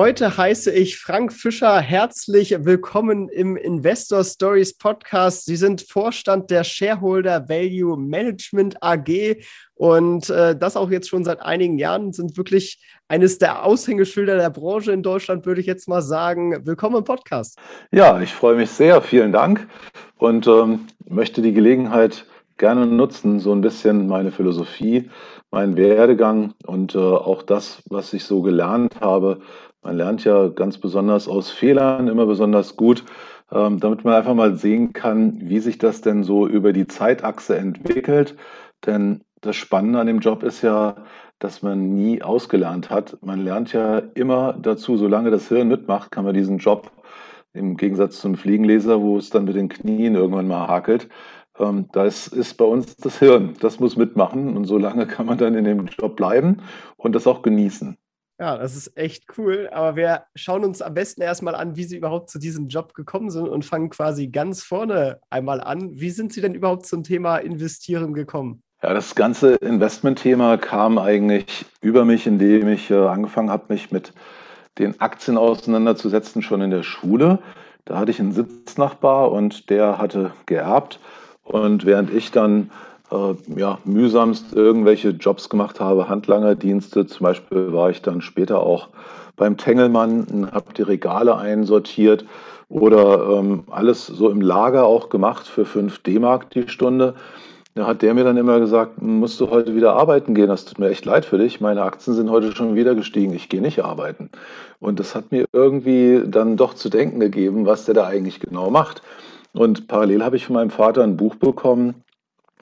Heute heiße ich Frank Fischer herzlich willkommen im Investor Stories Podcast. Sie sind Vorstand der Shareholder Value Management AG und äh, das auch jetzt schon seit einigen Jahren sind wirklich eines der Aushängeschilder der Branche in Deutschland, würde ich jetzt mal sagen. Willkommen im Podcast. Ja, ich freue mich sehr. Vielen Dank und ähm, möchte die Gelegenheit gerne nutzen, so ein bisschen meine Philosophie, meinen Werdegang und äh, auch das, was ich so gelernt habe, man lernt ja ganz besonders aus Fehlern immer besonders gut, ähm, damit man einfach mal sehen kann, wie sich das denn so über die Zeitachse entwickelt. Denn das Spannende an dem Job ist ja, dass man nie ausgelernt hat. Man lernt ja immer dazu, solange das Hirn mitmacht, kann man diesen Job im Gegensatz zum Fliegenleser, wo es dann mit den Knien irgendwann mal hakelt, ähm, das ist bei uns das Hirn. Das muss mitmachen und solange kann man dann in dem Job bleiben und das auch genießen. Ja, das ist echt cool. Aber wir schauen uns am besten erstmal an, wie Sie überhaupt zu diesem Job gekommen sind und fangen quasi ganz vorne einmal an. Wie sind Sie denn überhaupt zum Thema Investieren gekommen? Ja, das ganze Investmentthema kam eigentlich über mich, indem ich äh, angefangen habe, mich mit den Aktien auseinanderzusetzen, schon in der Schule. Da hatte ich einen Sitznachbar und der hatte geerbt. Und während ich dann äh, ja, mühsamst irgendwelche Jobs gemacht habe, Handlangerdienste. Zum Beispiel war ich dann später auch beim Tengelmann, habe die Regale einsortiert oder ähm, alles so im Lager auch gemacht für 5 D-Mark die Stunde. Da hat der mir dann immer gesagt, musst du heute wieder arbeiten gehen, das tut mir echt leid für dich. Meine Aktien sind heute schon wieder gestiegen, ich gehe nicht arbeiten. Und das hat mir irgendwie dann doch zu denken gegeben, was der da eigentlich genau macht. Und parallel habe ich von meinem Vater ein Buch bekommen,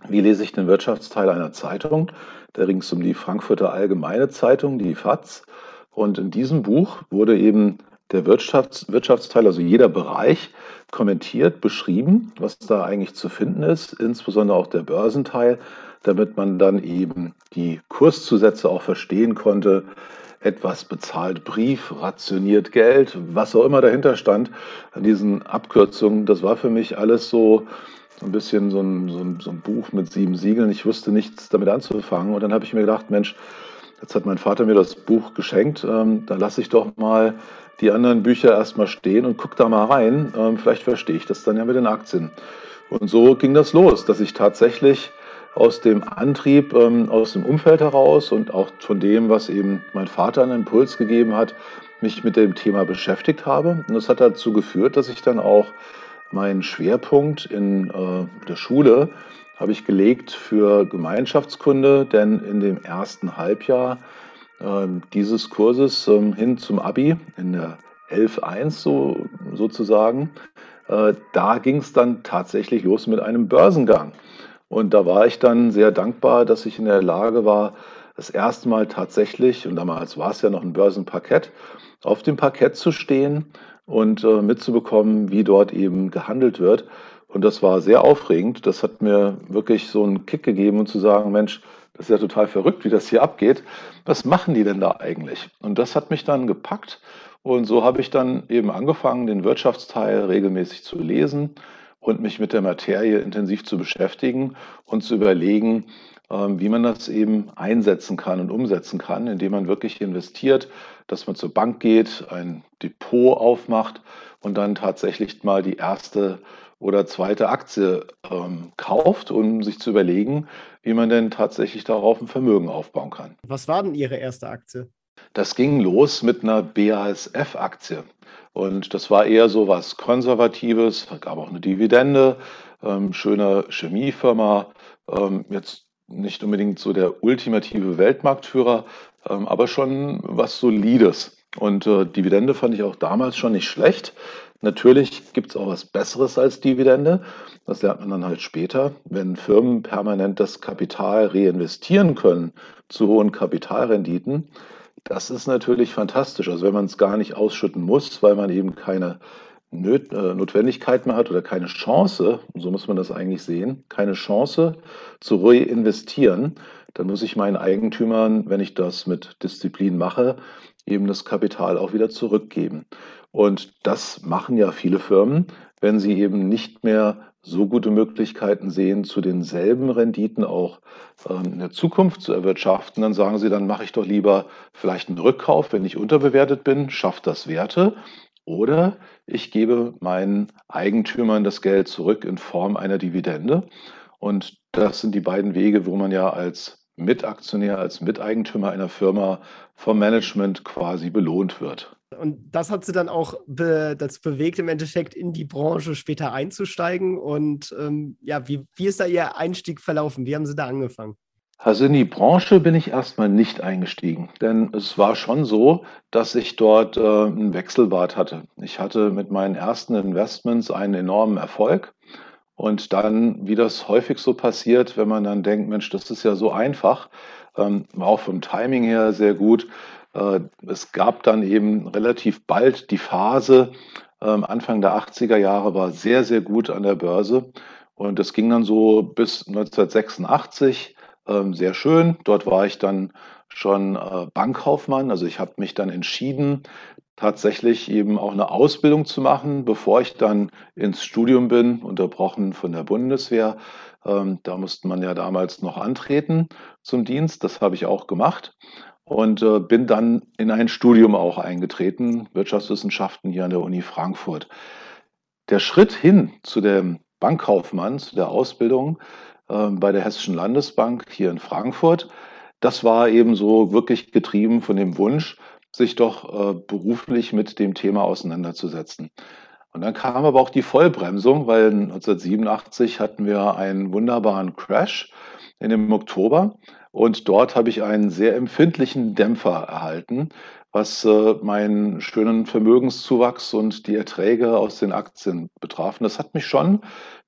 wie lese ich den Wirtschaftsteil einer Zeitung? Da ging es um die Frankfurter Allgemeine Zeitung, die FAZ. Und in diesem Buch wurde eben der Wirtschafts Wirtschaftsteil, also jeder Bereich, kommentiert, beschrieben, was da eigentlich zu finden ist, insbesondere auch der Börsenteil, damit man dann eben die Kurszusätze auch verstehen konnte. Etwas bezahlt Brief, rationiert Geld, was auch immer dahinter stand an diesen Abkürzungen. Das war für mich alles so ein bisschen so ein, so, ein, so ein Buch mit sieben Siegeln. Ich wusste nichts damit anzufangen. Und dann habe ich mir gedacht, Mensch, jetzt hat mein Vater mir das Buch geschenkt. Ähm, dann lasse ich doch mal die anderen Bücher erstmal stehen und gucke da mal rein. Ähm, vielleicht verstehe ich das dann ja mit den Aktien. Und so ging das los, dass ich tatsächlich aus dem Antrieb, ähm, aus dem Umfeld heraus und auch von dem, was eben mein Vater einen Impuls gegeben hat, mich mit dem Thema beschäftigt habe. Und das hat dazu geführt, dass ich dann auch mein Schwerpunkt in äh, der Schule habe ich gelegt für Gemeinschaftskunde, denn in dem ersten Halbjahr äh, dieses Kurses äh, hin zum Abi, in der 11.1 so, sozusagen, äh, da ging es dann tatsächlich los mit einem Börsengang. Und da war ich dann sehr dankbar, dass ich in der Lage war, das erste Mal tatsächlich, und damals war es ja noch ein Börsenparkett, auf dem Parkett zu stehen und äh, mitzubekommen, wie dort eben gehandelt wird. Und das war sehr aufregend. Das hat mir wirklich so einen Kick gegeben und zu sagen, Mensch, das ist ja total verrückt, wie das hier abgeht. Was machen die denn da eigentlich? Und das hat mich dann gepackt. Und so habe ich dann eben angefangen, den Wirtschaftsteil regelmäßig zu lesen und mich mit der Materie intensiv zu beschäftigen und zu überlegen, ähm, wie man das eben einsetzen kann und umsetzen kann, indem man wirklich investiert, dass man zur Bank geht, ein Depot aufmacht und dann tatsächlich mal die erste oder zweite Aktie ähm, kauft, um sich zu überlegen, wie man denn tatsächlich darauf ein Vermögen aufbauen kann. Was war denn Ihre erste Aktie? Das ging los mit einer BASF-Aktie. Und das war eher so was Konservatives, gab auch eine Dividende, ähm, schöne Chemiefirma, ähm, jetzt nicht unbedingt so der ultimative Weltmarktführer, ähm, aber schon was Solides. Und äh, Dividende fand ich auch damals schon nicht schlecht. Natürlich gibt es auch was Besseres als Dividende. Das lernt man dann halt später. Wenn Firmen permanent das Kapital reinvestieren können zu hohen Kapitalrenditen, das ist natürlich fantastisch. Also wenn man es gar nicht ausschütten muss, weil man eben keine Nöt äh, Notwendigkeit mehr hat oder keine Chance, so muss man das eigentlich sehen, keine Chance zu reinvestieren, dann muss ich meinen Eigentümern, wenn ich das mit Disziplin mache, eben das Kapital auch wieder zurückgeben. Und das machen ja viele Firmen, wenn sie eben nicht mehr so gute Möglichkeiten sehen, zu denselben Renditen auch ähm, in der Zukunft zu erwirtschaften, dann sagen sie, dann mache ich doch lieber vielleicht einen Rückkauf, wenn ich unterbewertet bin, schafft das Werte. Oder ich gebe meinen Eigentümern das Geld zurück in Form einer Dividende. Und das sind die beiden Wege, wo man ja als Mitaktionär, als Miteigentümer einer Firma vom Management quasi belohnt wird. Und das hat sie dann auch be dazu bewegt, im Endeffekt in die Branche später einzusteigen. Und ähm, ja, wie, wie ist da Ihr Einstieg verlaufen? Wie haben Sie da angefangen? Also in die Branche bin ich erstmal nicht eingestiegen, denn es war schon so, dass ich dort äh, ein Wechselbad hatte. Ich hatte mit meinen ersten Investments einen enormen Erfolg und dann, wie das häufig so passiert, wenn man dann denkt, Mensch, das ist ja so einfach, ähm, auch vom Timing her sehr gut. Äh, es gab dann eben relativ bald die Phase, ähm, Anfang der 80er Jahre war sehr, sehr gut an der Börse. Und das ging dann so bis 1986 ähm, sehr schön. Dort war ich dann schon äh, Bankkaufmann. Also ich habe mich dann entschieden, tatsächlich eben auch eine Ausbildung zu machen, bevor ich dann ins Studium bin, unterbrochen von der Bundeswehr. Ähm, da musste man ja damals noch antreten zum Dienst. Das habe ich auch gemacht und äh, bin dann in ein Studium auch eingetreten, Wirtschaftswissenschaften hier an der Uni Frankfurt. Der Schritt hin zu dem Bankkaufmann, zu der Ausbildung äh, bei der Hessischen Landesbank hier in Frankfurt, das war eben so wirklich getrieben von dem Wunsch, sich doch äh, beruflich mit dem Thema auseinanderzusetzen. Und dann kam aber auch die Vollbremsung, weil 1987 hatten wir einen wunderbaren Crash in dem Oktober und dort habe ich einen sehr empfindlichen Dämpfer erhalten, was äh, meinen schönen Vermögenszuwachs und die Erträge aus den Aktien betraf. Und das hat mich schon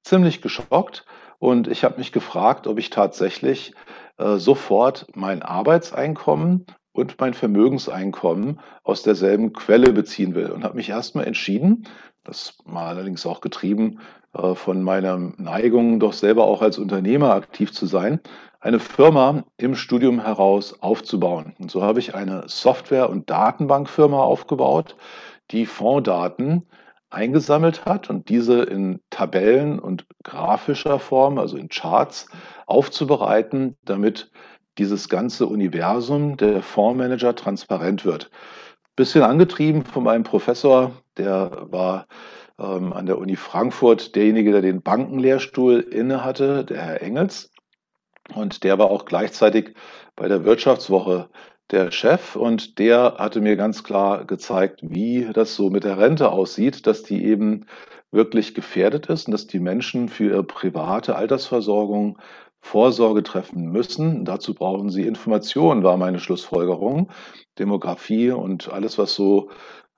ziemlich geschockt. Und ich habe mich gefragt, ob ich tatsächlich äh, sofort mein Arbeitseinkommen und mein Vermögenseinkommen aus derselben Quelle beziehen will. Und habe mich erstmal entschieden, das war allerdings auch getrieben äh, von meiner Neigung, doch selber auch als Unternehmer aktiv zu sein, eine Firma im Studium heraus aufzubauen. Und so habe ich eine Software- und Datenbankfirma aufgebaut, die Fonddaten eingesammelt hat und diese in Tabellen und grafischer Form, also in Charts, aufzubereiten, damit dieses ganze Universum der Fondsmanager transparent wird. Bisschen angetrieben von meinem Professor, der war ähm, an der Uni Frankfurt derjenige, der den Bankenlehrstuhl innehatte, der Herr Engels. Und der war auch gleichzeitig bei der Wirtschaftswoche der Chef und der hatte mir ganz klar gezeigt, wie das so mit der Rente aussieht, dass die eben wirklich gefährdet ist und dass die Menschen für ihre private Altersversorgung Vorsorge treffen müssen. Dazu brauchen sie Informationen, war meine Schlussfolgerung. Demografie und alles, was so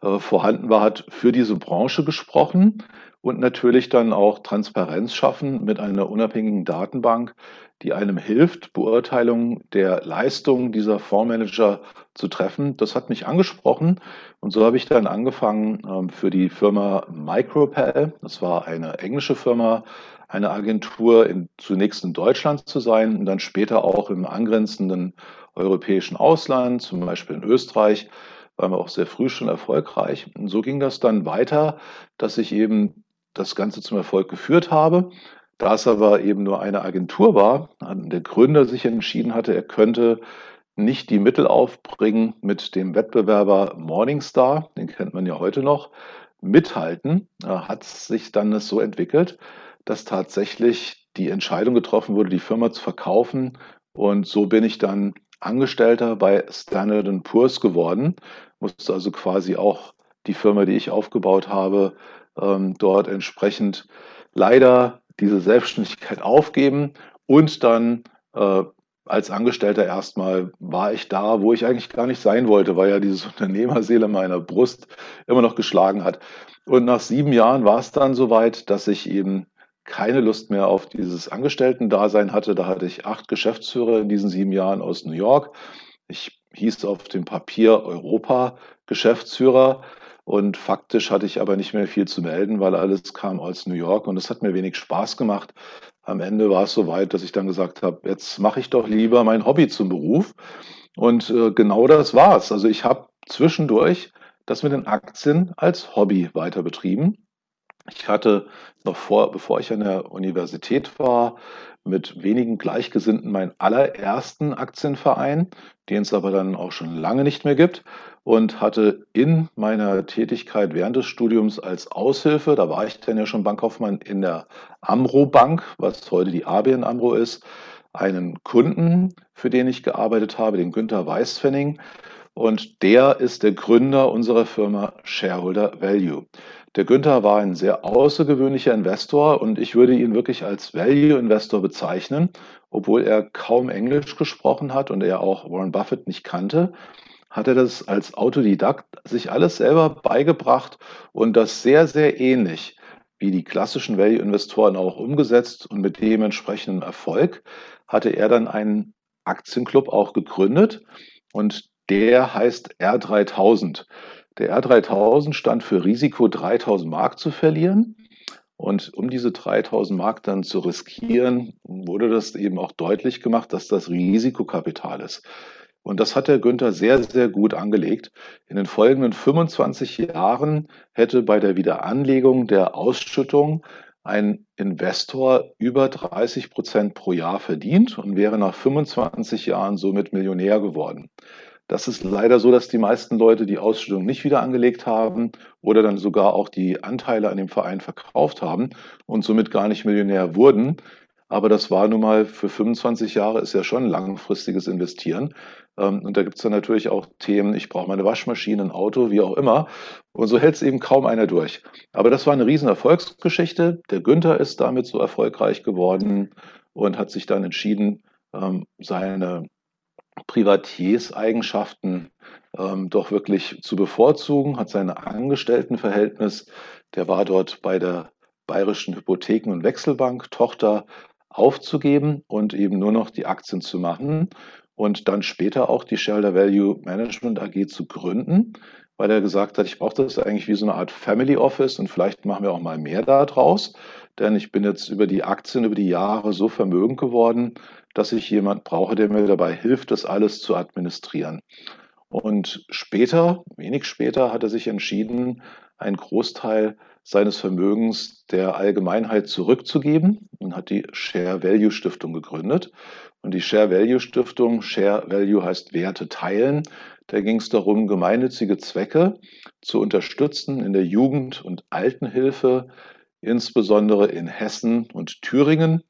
äh, vorhanden war, hat für diese Branche gesprochen und natürlich dann auch Transparenz schaffen mit einer unabhängigen Datenbank, die einem hilft, Beurteilungen der Leistung dieser Fondsmanager zu treffen. Das hat mich angesprochen und so habe ich dann angefangen ähm, für die Firma Micropal, das war eine englische Firma, eine Agentur in, zunächst in Deutschland zu sein und dann später auch im angrenzenden europäischen Ausland, zum Beispiel in Österreich, waren wir auch sehr früh schon erfolgreich. Und so ging das dann weiter, dass ich eben das Ganze zum Erfolg geführt habe. Da es aber eben nur eine Agentur war, der Gründer sich entschieden hatte, er könnte nicht die Mittel aufbringen, mit dem Wettbewerber Morningstar, den kennt man ja heute noch, mithalten, hat sich dann es so entwickelt, dass tatsächlich die Entscheidung getroffen wurde, die Firma zu verkaufen. Und so bin ich dann Angestellter bei Standard Poor's geworden, musste also quasi auch die Firma, die ich aufgebaut habe, ähm, dort entsprechend leider diese Selbstständigkeit aufgeben und dann äh, als Angestellter erstmal war ich da, wo ich eigentlich gar nicht sein wollte, weil ja dieses Unternehmerseele meiner Brust immer noch geschlagen hat. Und nach sieben Jahren war es dann soweit, dass ich eben keine Lust mehr auf dieses Angestellten-Dasein hatte. Da hatte ich acht Geschäftsführer in diesen sieben Jahren aus New York. Ich hieß auf dem Papier Europa-Geschäftsführer Und faktisch hatte ich aber nicht mehr viel zu melden, weil alles kam aus New York und es hat mir wenig Spaß gemacht. Am Ende war es so weit, dass ich dann gesagt habe, jetzt mache ich doch lieber mein Hobby zum Beruf. Und äh, genau das war's. Also ich habe zwischendurch das mit den Aktien als Hobby weiter betrieben. Ich hatte noch vor, bevor ich an der Universität war, mit wenigen Gleichgesinnten meinen allerersten Aktienverein, den es aber dann auch schon lange nicht mehr gibt und hatte in meiner Tätigkeit während des Studiums als Aushilfe, da war ich dann ja schon Bankkaufmann in der Amro Bank, was heute die ABN Amro ist, einen Kunden, für den ich gearbeitet habe, den Günther Weißfenning. Und der ist der Gründer unserer Firma Shareholder Value. Der Günther war ein sehr außergewöhnlicher Investor und ich würde ihn wirklich als Value Investor bezeichnen, obwohl er kaum Englisch gesprochen hat und er auch Warren Buffett nicht kannte hat er das als Autodidakt sich alles selber beigebracht und das sehr, sehr ähnlich wie die klassischen Value-Investoren auch umgesetzt und mit dementsprechendem Erfolg hatte er dann einen Aktienclub auch gegründet und der heißt R3000. Der R3000 stand für Risiko 3000 Mark zu verlieren. Und um diese 3000 Mark dann zu riskieren, wurde das eben auch deutlich gemacht, dass das Risikokapital ist. Und das hat der Günther sehr, sehr gut angelegt. In den folgenden 25 Jahren hätte bei der Wiederanlegung der Ausschüttung ein Investor über 30 Prozent pro Jahr verdient und wäre nach 25 Jahren somit Millionär geworden. Das ist leider so, dass die meisten Leute die Ausschüttung nicht wieder angelegt haben oder dann sogar auch die Anteile an dem Verein verkauft haben und somit gar nicht Millionär wurden. Aber das war nun mal für 25 Jahre ist ja schon langfristiges Investieren. Ähm, und da gibt es dann natürlich auch Themen, ich brauche meine Waschmaschine, ein Auto, wie auch immer. Und so hält es eben kaum einer durch. Aber das war eine riesen Erfolgsgeschichte. Der Günther ist damit so erfolgreich geworden und hat sich dann entschieden, ähm, seine Privatiers-Eigenschaften ähm, doch wirklich zu bevorzugen, hat sein Angestelltenverhältnis, der war dort bei der Bayerischen Hypotheken- und Wechselbank, Tochter aufzugeben und eben nur noch die Aktien zu machen und dann später auch die Shareholder Value Management AG zu gründen, weil er gesagt hat, ich brauche das eigentlich wie so eine Art Family Office und vielleicht machen wir auch mal mehr daraus, denn ich bin jetzt über die Aktien, über die Jahre so vermögend geworden, dass ich jemand brauche, der mir dabei hilft, das alles zu administrieren. Und später, wenig später, hat er sich entschieden, einen Großteil seines Vermögens der Allgemeinheit zurückzugeben und hat die Share Value Stiftung gegründet. Und die Share Value Stiftung, Share Value heißt Werte teilen. Da ging es darum, gemeinnützige Zwecke zu unterstützen in der Jugend- und Altenhilfe, insbesondere in Hessen und Thüringen,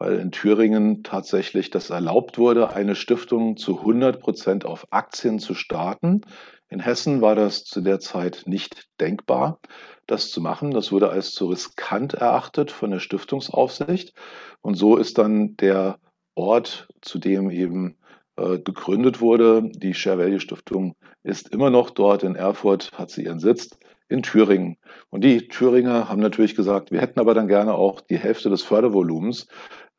weil in Thüringen tatsächlich das erlaubt wurde, eine Stiftung zu 100 Prozent auf Aktien zu starten. In Hessen war das zu der Zeit nicht denkbar, das zu machen. Das wurde als zu riskant erachtet von der Stiftungsaufsicht. Und so ist dann der Ort, zu dem eben äh, gegründet wurde, die Share Value Stiftung, ist immer noch dort in Erfurt, hat sie ihren Sitz in Thüringen. Und die Thüringer haben natürlich gesagt, wir hätten aber dann gerne auch die Hälfte des Fördervolumens.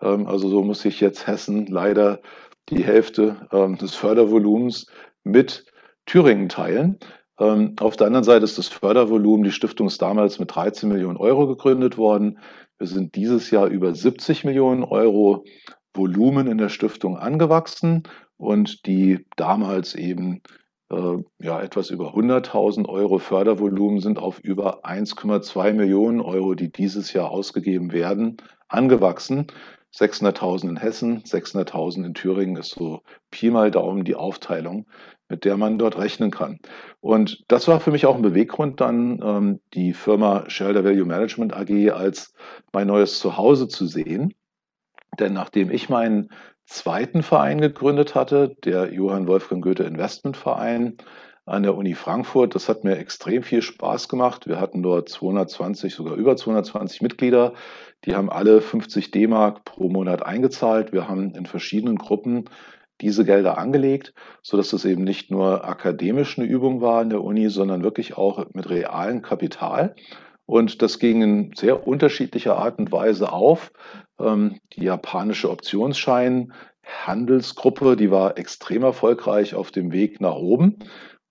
Ähm, also so muss sich jetzt Hessen leider die Hälfte ähm, des Fördervolumens mit Thüringen teilen. Ähm, auf der anderen Seite ist das Fördervolumen, die Stiftung ist damals mit 13 Millionen Euro gegründet worden. Wir sind dieses Jahr über 70 Millionen Euro Volumen in der Stiftung angewachsen und die damals eben äh, ja, etwas über 100.000 Euro Fördervolumen sind auf über 1,2 Millionen Euro, die dieses Jahr ausgegeben werden, angewachsen. 600.000 in Hessen, 600.000 in Thüringen ist so Pi mal Daumen die Aufteilung, mit der man dort rechnen kann. Und das war für mich auch ein Beweggrund, dann ähm, die Firma Shareholder Value Management AG als mein neues Zuhause zu sehen. Denn nachdem ich meinen zweiten Verein gegründet hatte, der Johann Wolfgang Goethe Investment Verein an der Uni Frankfurt, das hat mir extrem viel Spaß gemacht. Wir hatten dort 220, sogar über 220 Mitglieder. Die haben alle 50 D-Mark pro Monat eingezahlt. Wir haben in verschiedenen Gruppen diese Gelder angelegt, sodass es eben nicht nur akademisch eine Übung war in der Uni, sondern wirklich auch mit realem Kapital. Und das ging in sehr unterschiedlicher Art und Weise auf. Ähm, die japanische Optionsschein Handelsgruppe, die war extrem erfolgreich auf dem Weg nach oben.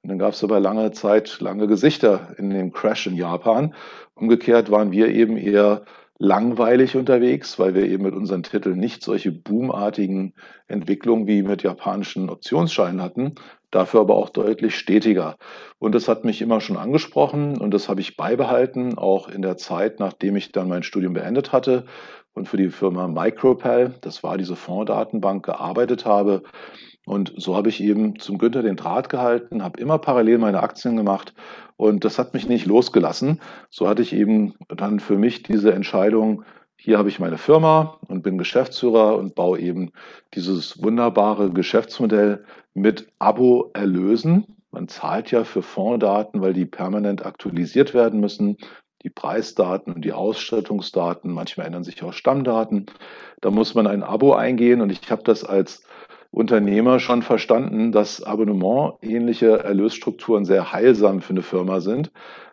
Und dann gab es aber lange Zeit, lange Gesichter in dem Crash in Japan. Umgekehrt waren wir eben eher langweilig unterwegs, weil wir eben mit unseren Titeln nicht solche boomartigen Entwicklungen wie mit japanischen Optionsscheinen hatten, dafür aber auch deutlich stetiger. Und das hat mich immer schon angesprochen und das habe ich beibehalten, auch in der Zeit, nachdem ich dann mein Studium beendet hatte und für die Firma Micropal, das war diese Fonddatenbank, gearbeitet habe. Und so habe ich eben zum Günther den Draht gehalten, habe immer parallel meine Aktien gemacht und das hat mich nicht losgelassen. So hatte ich eben dann für mich diese Entscheidung, hier habe ich meine Firma und bin Geschäftsführer und baue eben dieses wunderbare Geschäftsmodell mit Abo-Erlösen. Man zahlt ja für Fonddaten, weil die permanent aktualisiert werden müssen. Die Preisdaten und die Ausstattungsdaten, manchmal ändern sich auch Stammdaten. Da muss man ein Abo eingehen und ich habe das als Unternehmer schon verstanden, dass Abonnement-ähnliche Erlösstrukturen sehr heilsam für eine Firma sind,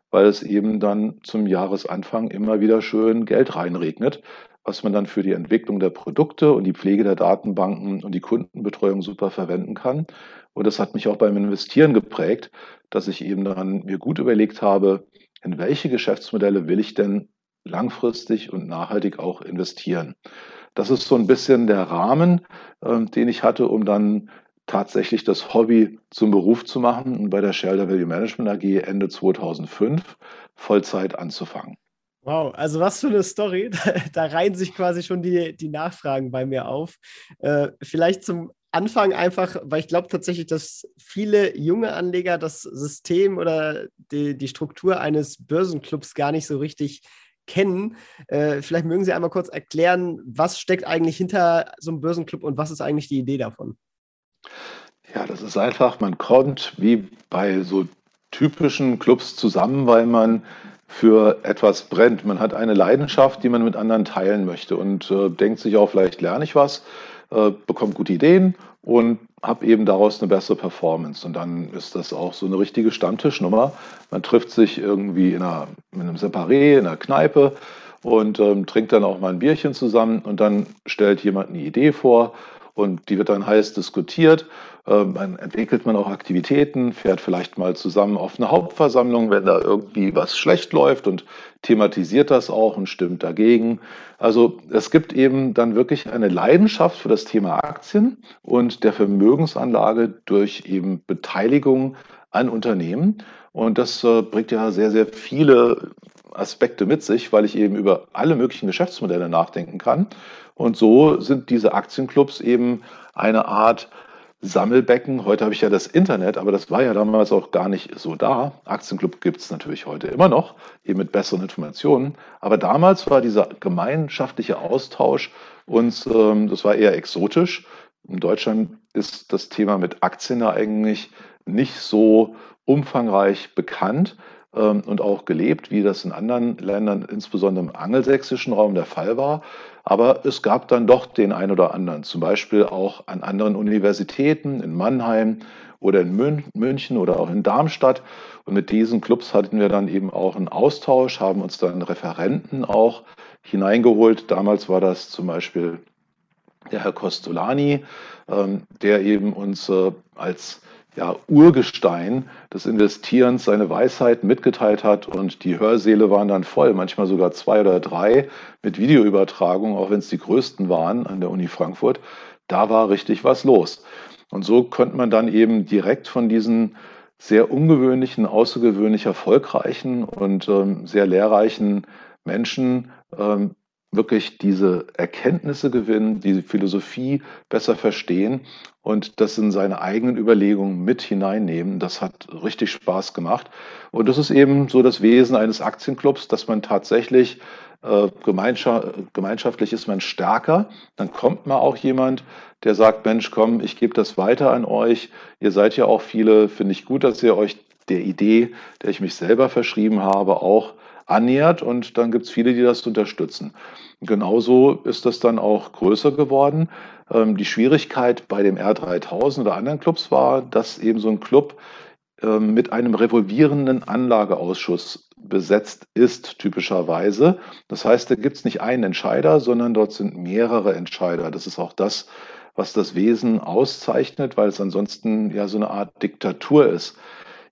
weil es eben dann zum Jahresanfang immer wieder schön Geld reinregnet, was man dann für die Entwicklung der Produkte und die Pflege der Datenbanken und die Kundenbetreuung super verwenden kann. Und das hat mich auch beim Investieren geprägt, dass ich eben dann mir gut überlegt habe, in welche Geschäftsmodelle will ich denn langfristig und nachhaltig auch investieren. Das ist so ein bisschen der Rahmen, äh, den ich hatte, um dann tatsächlich das Hobby zum Beruf zu machen und bei der Shelter Value Management AG Ende 2005 Vollzeit anzufangen. Wow, also was für eine Story. Da, reihen sich quasi schon die, die Nachfragen bei mir auf. Äh, vielleicht zum Anfang einfach, weil ich glaube tatsächlich, dass viele junge Anleger das System oder die, die Struktur eines Börsenclubs gar nicht so richtig kennen. Äh, vielleicht mögen Sie einmal kurz erklären, was steckt eigentlich hinter so einem Börsenclub und was ist eigentlich die Idee davon? Ja, das ist einfach, man kommt wie bei so typischen Clubs zusammen, weil man für etwas brennt. Man hat eine Leidenschaft, die man mit anderen teilen möchte und äh, denkt sich auch, vielleicht lerne ich was, äh, bekommt gute Ideen und habe eben daraus eine bessere Performance. Und dann ist das auch so eine richtige Stammtischnummer. Man trifft sich irgendwie in, einer, in einem Separé, in einer Kneipe und ähm, trinkt dann auch mal ein Bierchen zusammen und dann stellt jemand eine Idee vor und die wird dann heiß diskutiert. Ähm, dann entwickelt man auch Aktivitäten, fährt vielleicht mal zusammen auf eine Hauptversammlung, wenn da irgendwie was schlecht läuft und thematisiert das auch und stimmt dagegen. Also es gibt eben dann wirklich eine Leidenschaft für das Thema Aktien und der Vermögensanlage durch eben Beteiligung an Unternehmen. Und das äh, bringt ja sehr, sehr viele Aspekte mit sich, weil ich eben über alle möglichen Geschäftsmodelle nachdenken kann. Und so sind diese Aktienclubs eben eine Art Sammelbecken. Heute habe ich ja das Internet, aber das war ja damals auch gar nicht so da. Aktienclub gibt es natürlich heute immer noch, eben mit besseren Informationen. Aber damals war dieser gemeinschaftliche Austausch uns, ähm, das war eher exotisch. In Deutschland ist das Thema mit Aktien eigentlich nicht so umfangreich bekannt ähm, und auch gelebt, wie das in anderen Ländern, insbesondere im angelsächsischen Raum der Fall war. Aber es gab dann doch den ein oder anderen, zum Beispiel auch an anderen Universitäten in Mannheim oder in München oder auch in Darmstadt. Und mit diesen Clubs hatten wir dann eben auch einen Austausch, haben uns dann Referenten auch hineingeholt. Damals war das zum Beispiel der Herr Costolani, ähm, der eben uns äh, als ja, Urgestein des Investierens seine Weisheit mitgeteilt hat und die Hörsäle waren dann voll, manchmal sogar zwei oder drei mit Videoübertragung, auch wenn es die größten waren an der Uni Frankfurt. Da war richtig was los. Und so konnte man dann eben direkt von diesen sehr ungewöhnlichen, außergewöhnlich erfolgreichen und ähm, sehr lehrreichen Menschen ähm, wirklich diese Erkenntnisse gewinnen, diese Philosophie besser verstehen und das in seine eigenen Überlegungen mit hineinnehmen. Das hat richtig Spaß gemacht. Und das ist eben so das Wesen eines Aktienclubs, dass man tatsächlich äh, gemeinschaftlich ist man stärker. Dann kommt mal auch jemand, der sagt, Mensch, komm, ich gebe das weiter an euch. Ihr seid ja auch viele, finde ich gut, dass ihr euch der Idee, der ich mich selber verschrieben habe, auch annähert und dann gibt es viele, die das unterstützen. Genauso ist das dann auch größer geworden. Ähm, die Schwierigkeit bei dem R3000 oder anderen Clubs war, dass eben so ein Club ähm, mit einem revolvierenden Anlageausschuss besetzt ist, typischerweise. Das heißt, da gibt es nicht einen Entscheider, sondern dort sind mehrere Entscheider. Das ist auch das, was das Wesen auszeichnet, weil es ansonsten ja so eine Art Diktatur ist.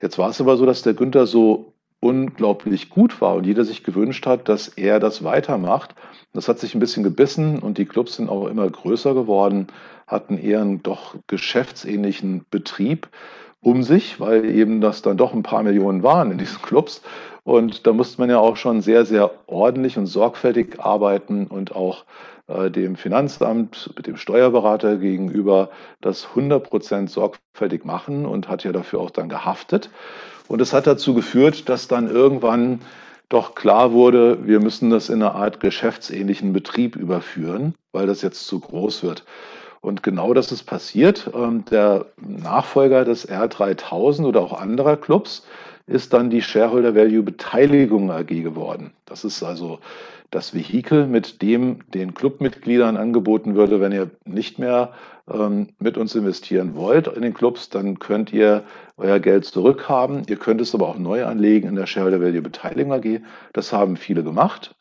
Jetzt war es aber so, dass der Günther so unglaublich gut war und jeder sich gewünscht hat, dass er das weitermacht. Das hat sich ein bisschen gebissen und die Clubs sind auch immer größer geworden, hatten eher einen doch geschäftsähnlichen Betrieb um sich, weil eben das dann doch ein paar Millionen waren in diesen Clubs. Und da musste man ja auch schon sehr, sehr ordentlich und sorgfältig arbeiten und auch äh, dem Finanzamt, dem Steuerberater gegenüber das 100% sorgfältig machen und hat ja dafür auch dann gehaftet. Und es hat dazu geführt, dass dann irgendwann doch klar wurde, wir müssen das in eine Art geschäftsähnlichen Betrieb überführen, weil das jetzt zu groß wird. Und genau das ist passiert. Ähm, der Nachfolger des R3000 oder auch anderer Clubs ist dann die Shareholder Value Beteiligung AG geworden. Das ist also das Vehikel, mit dem den Clubmitgliedern angeboten würde, wenn ihr nicht mehr ähm, mit uns investieren wollt in den Clubs, dann könnt ihr euer Geld zurückhaben. Ihr könnt es aber auch neu anlegen in der Shareholder Value Beteiligung AG. Das haben viele gemacht.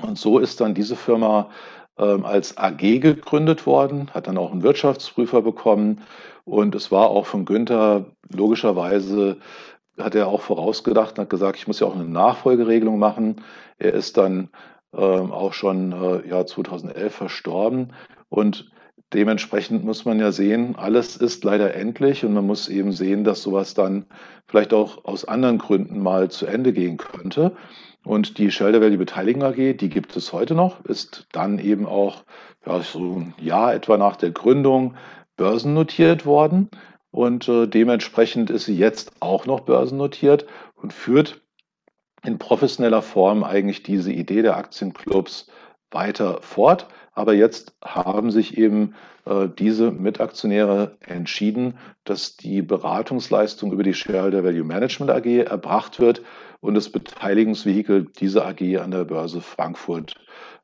Und so ist dann diese Firma ähm, als AG gegründet worden, hat dann auch einen Wirtschaftsprüfer bekommen. Und es war auch von Günther logischerweise hat er auch vorausgedacht und hat gesagt, ich muss ja auch eine Nachfolgeregelung machen. Er ist dann ähm, auch schon äh, ja, 2011 verstorben und dementsprechend muss man ja sehen, alles ist leider endlich und man muss eben sehen, dass sowas dann vielleicht auch aus anderen Gründen mal zu Ende gehen könnte. Und die Shelter Valley Beteiligung AG, die gibt es heute noch, ist dann eben auch ja, so ein Jahr etwa nach der Gründung börsennotiert worden. Und äh, dementsprechend ist sie jetzt auch noch börsennotiert und führt in professioneller Form eigentlich diese Idee der Aktienclubs weiter fort. Aber jetzt haben sich eben äh, diese Mitaktionäre entschieden, dass die Beratungsleistung über die Shareholder Value Management AG erbracht wird und das Beteiligungsvehikel dieser AG an der Börse Frankfurt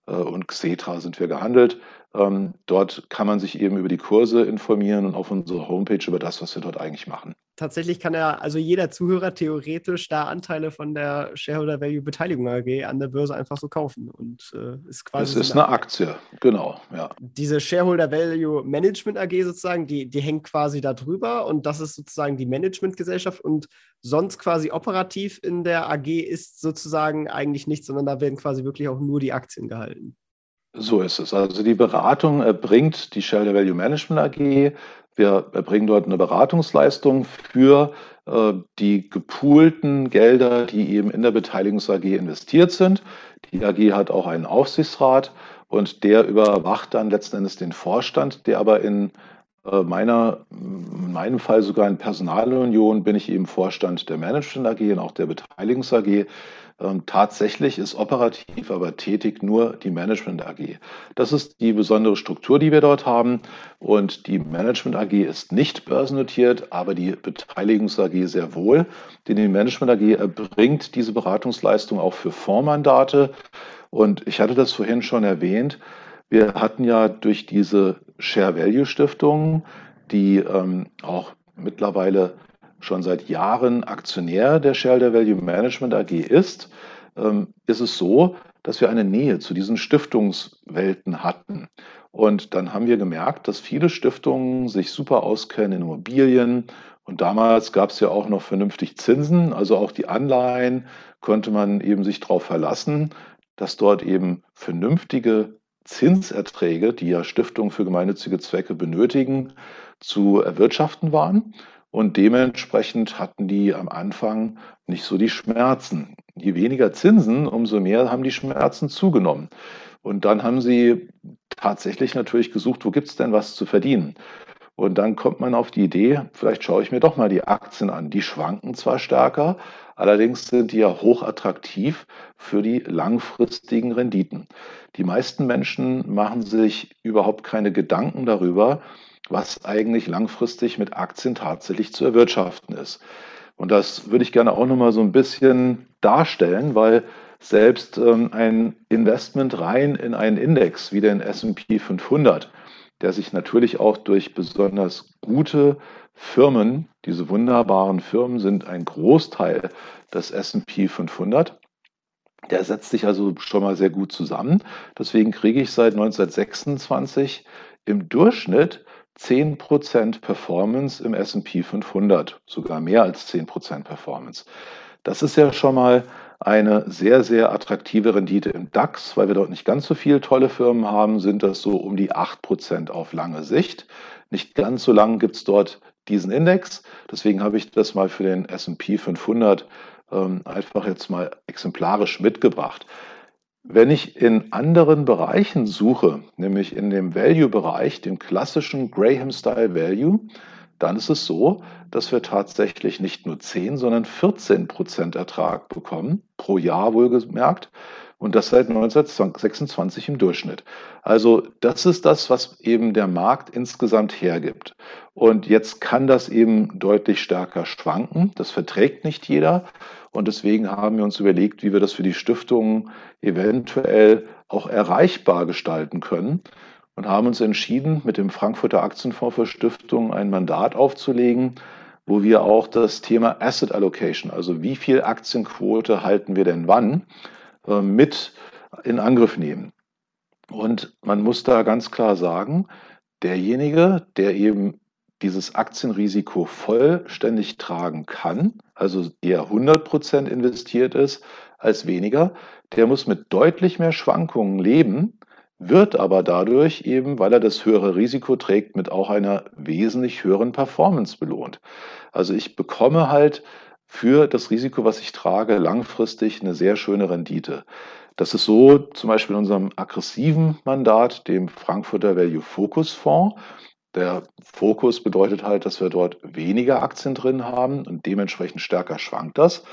äh, und Xetra sind wir gehandelt. Ähm, dort kann man sich eben über die Kurse informieren und auf unserer Homepage über das, was wir dort eigentlich machen. Tatsächlich kann ja also jeder Zuhörer theoretisch da Anteile von der Shareholder Value Beteiligung AG an der Börse einfach so kaufen und äh, ist quasi. Es ist eine Aktie, genau, ja. Diese Shareholder Value Management AG sozusagen, die, die hängt quasi da drüber und das ist sozusagen die Managementgesellschaft und sonst quasi operativ in der AG ist sozusagen eigentlich nichts, sondern da werden quasi wirklich auch nur die Aktien gehalten. So ist es. Also die Beratung erbringt die Shareholder Value Management AG. Wir erbringen dort eine Beratungsleistung für äh, die gepoolten Gelder, die eben in der Beteiligungs AG investiert sind. Die AG hat auch einen Aufsichtsrat und der überwacht dann letzten Endes den Vorstand, der aber in äh, meiner, in meinem Fall sogar in Personalunion bin ich eben Vorstand der Management AG und auch der Beteiligungs AG. Ähm, tatsächlich ist operativ aber tätig nur die Management AG. Das ist die besondere Struktur, die wir dort haben. Und die Management AG ist nicht börsennotiert, aber die Beteiligungs AG sehr wohl. Denn die Management AG erbringt diese Beratungsleistung auch für Fondsmandate. Und ich hatte das vorhin schon erwähnt. Wir hatten ja durch diese Share Value Stiftung, die ähm, auch mittlerweile schon seit Jahren Aktionär der Shareholder Value Management AG ist, ähm, ist es so, dass wir eine Nähe zu diesen Stiftungswelten hatten. Und dann haben wir gemerkt, dass viele Stiftungen sich super auskennen in Immobilien. Und damals gab es ja auch noch vernünftig Zinsen, also auch die Anleihen konnte man eben sich darauf verlassen, dass dort eben vernünftige Zinserträge, die ja Stiftungen für gemeinnützige Zwecke benötigen, zu erwirtschaften waren. Und dementsprechend hatten die am Anfang nicht so die Schmerzen. Je weniger Zinsen, umso mehr haben die Schmerzen zugenommen. Und dann haben sie tatsächlich natürlich gesucht, wo gibt es denn was zu verdienen? Und dann kommt man auf die Idee, vielleicht schaue ich mir doch mal die Aktien an. Die schwanken zwar stärker, allerdings sind die ja hochattraktiv für die langfristigen Renditen. Die meisten Menschen machen sich überhaupt keine Gedanken darüber, was eigentlich langfristig mit Aktien tatsächlich zu erwirtschaften ist. Und das würde ich gerne auch nochmal so ein bisschen darstellen, weil selbst ähm, ein Investment rein in einen Index wie den SP 500, der sich natürlich auch durch besonders gute Firmen, diese wunderbaren Firmen sind ein Großteil des SP 500, der setzt sich also schon mal sehr gut zusammen. Deswegen kriege ich seit 1926 im Durchschnitt 10% Performance im SP 500, sogar mehr als 10% Performance. Das ist ja schon mal eine sehr, sehr attraktive Rendite im DAX, weil wir dort nicht ganz so viele tolle Firmen haben, sind das so um die 8% auf lange Sicht. Nicht ganz so lang gibt es dort diesen Index. Deswegen habe ich das mal für den SP 500 ähm, einfach jetzt mal exemplarisch mitgebracht. Wenn ich in anderen Bereichen suche, nämlich in dem Value-Bereich, dem klassischen Graham-Style Value, dann ist es so, dass wir tatsächlich nicht nur 10, sondern 14 Prozent Ertrag bekommen, pro Jahr wohlgemerkt. Und das seit 1926 im Durchschnitt. Also das ist das, was eben der Markt insgesamt hergibt. Und jetzt kann das eben deutlich stärker schwanken. Das verträgt nicht jeder. Und deswegen haben wir uns überlegt, wie wir das für die Stiftungen eventuell auch erreichbar gestalten können und haben uns entschieden, mit dem Frankfurter Aktienfonds für Stiftungen ein Mandat aufzulegen, wo wir auch das Thema Asset Allocation, also wie viel Aktienquote halten wir denn wann, äh, mit in Angriff nehmen. Und man muss da ganz klar sagen, derjenige, der eben dieses Aktienrisiko vollständig tragen kann, also eher 100 Prozent investiert ist als weniger, der muss mit deutlich mehr Schwankungen leben, wird aber dadurch eben, weil er das höhere Risiko trägt, mit auch einer wesentlich höheren Performance belohnt. Also ich bekomme halt für das Risiko, was ich trage, langfristig eine sehr schöne Rendite. Das ist so zum Beispiel in unserem aggressiven Mandat, dem Frankfurter Value Focus Fonds. Der Fokus bedeutet halt, dass wir dort weniger Aktien drin haben und dementsprechend stärker schwankt das.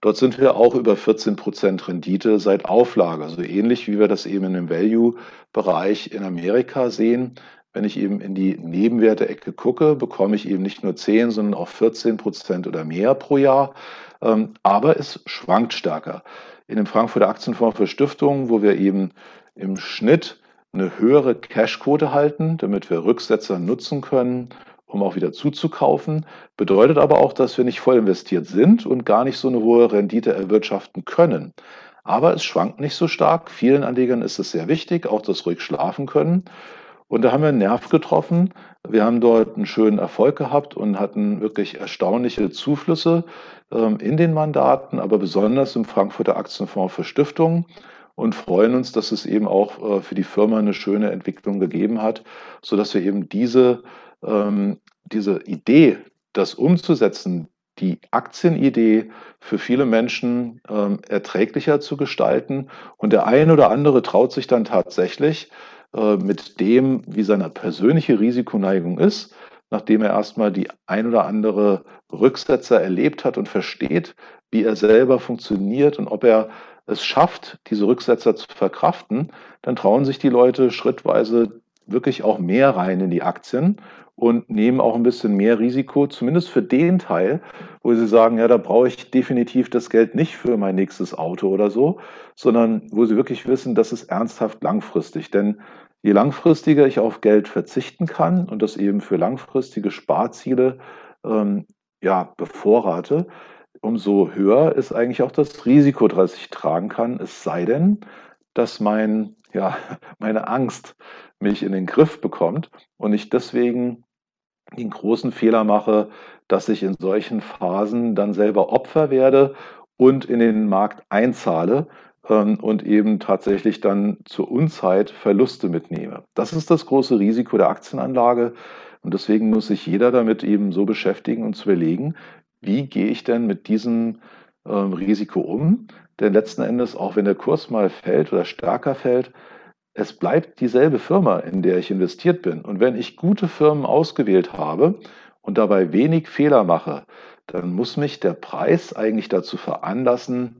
Dort sind wir auch über 14 Prozent Rendite seit Auflage, also ähnlich wie wir das eben in dem Value-Bereich in Amerika sehen. Wenn ich eben in die Nebenwerte-Ecke gucke, bekomme ich eben nicht nur 10, sondern auch 14 Prozent oder mehr pro Jahr. Ähm, aber es schwankt stärker. In dem Frankfurter Aktienfonds für Stiftungen, wo wir eben im Schnitt eine höhere Cashquote halten, damit wir Rücksetzer nutzen können, um auch wieder zuzukaufen. Bedeutet aber auch, dass wir nicht voll investiert sind und gar nicht so eine hohe Rendite erwirtschaften können. Aber es schwankt nicht so stark. Vielen Anlegern ist es sehr wichtig, auch das ruhig schlafen können. Und da haben wir einen Nerv getroffen. Wir haben dort einen schönen Erfolg gehabt und hatten wirklich erstaunliche Zuflüsse ähm, in den Mandaten, aber besonders im Frankfurter Aktienfonds für Stiftungen und freuen uns, dass es eben auch äh, für die Firma eine schöne Entwicklung gegeben hat, sodass wir eben diese, ähm, diese Idee, das umzusetzen, die Aktienidee für viele Menschen ähm, erträglicher zu gestalten. Und der eine oder andere traut sich dann tatsächlich äh, mit dem, wie seine persönliche Risikoneigung ist, nachdem er erstmal die ein oder andere Rücksetzer erlebt hat und versteht, wie er selber funktioniert und ob er es schafft, diese Rücksetzer zu verkraften, dann trauen sich die Leute schrittweise wirklich auch mehr rein in die Aktien und nehmen auch ein bisschen mehr Risiko, zumindest für den Teil, wo sie sagen, ja, da brauche ich definitiv das Geld nicht für mein nächstes Auto oder so, sondern wo sie wirklich wissen, das ist ernsthaft langfristig. Denn je langfristiger ich auf Geld verzichten kann und das eben für langfristige Sparziele ähm, ja, bevorrate, umso höher ist eigentlich auch das Risiko, das ich tragen kann. Es sei denn, dass mein, ja, meine Angst mich in den Griff bekommt und ich deswegen den großen Fehler mache, dass ich in solchen Phasen dann selber Opfer werde und in den Markt einzahle ähm, und eben tatsächlich dann zur Unzeit Verluste mitnehme. Das ist das große Risiko der Aktienanlage. Und deswegen muss sich jeder damit eben so beschäftigen und zu überlegen, wie gehe ich denn mit diesem ähm, Risiko um? Denn letzten Endes, auch wenn der Kurs mal fällt oder stärker fällt, es bleibt dieselbe Firma, in der ich investiert bin. Und wenn ich gute Firmen ausgewählt habe und dabei wenig Fehler mache, dann muss mich der Preis eigentlich dazu veranlassen,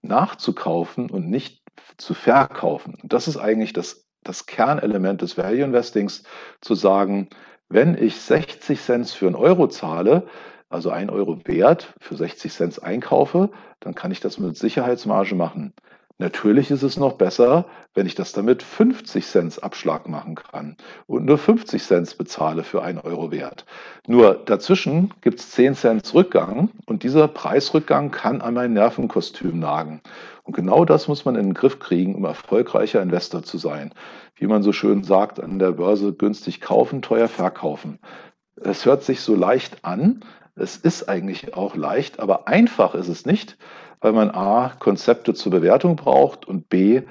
nachzukaufen und nicht zu verkaufen. Und das ist eigentlich das, das Kernelement des Value Investings, zu sagen, wenn ich 60 Cent für einen Euro zahle, also 1 Euro Wert für 60 Cent einkaufe, dann kann ich das mit Sicherheitsmarge machen. Natürlich ist es noch besser, wenn ich das damit 50 Cent Abschlag machen kann und nur 50 Cent bezahle für einen Euro Wert. Nur dazwischen gibt es 10 Cent Rückgang und dieser Preisrückgang kann an mein Nervenkostüm nagen. Und genau das muss man in den Griff kriegen, um erfolgreicher Investor zu sein. Wie man so schön sagt, an der Börse günstig kaufen, teuer verkaufen. Es hört sich so leicht an, es ist eigentlich auch leicht, aber einfach ist es nicht, weil man A, Konzepte zur Bewertung braucht und B,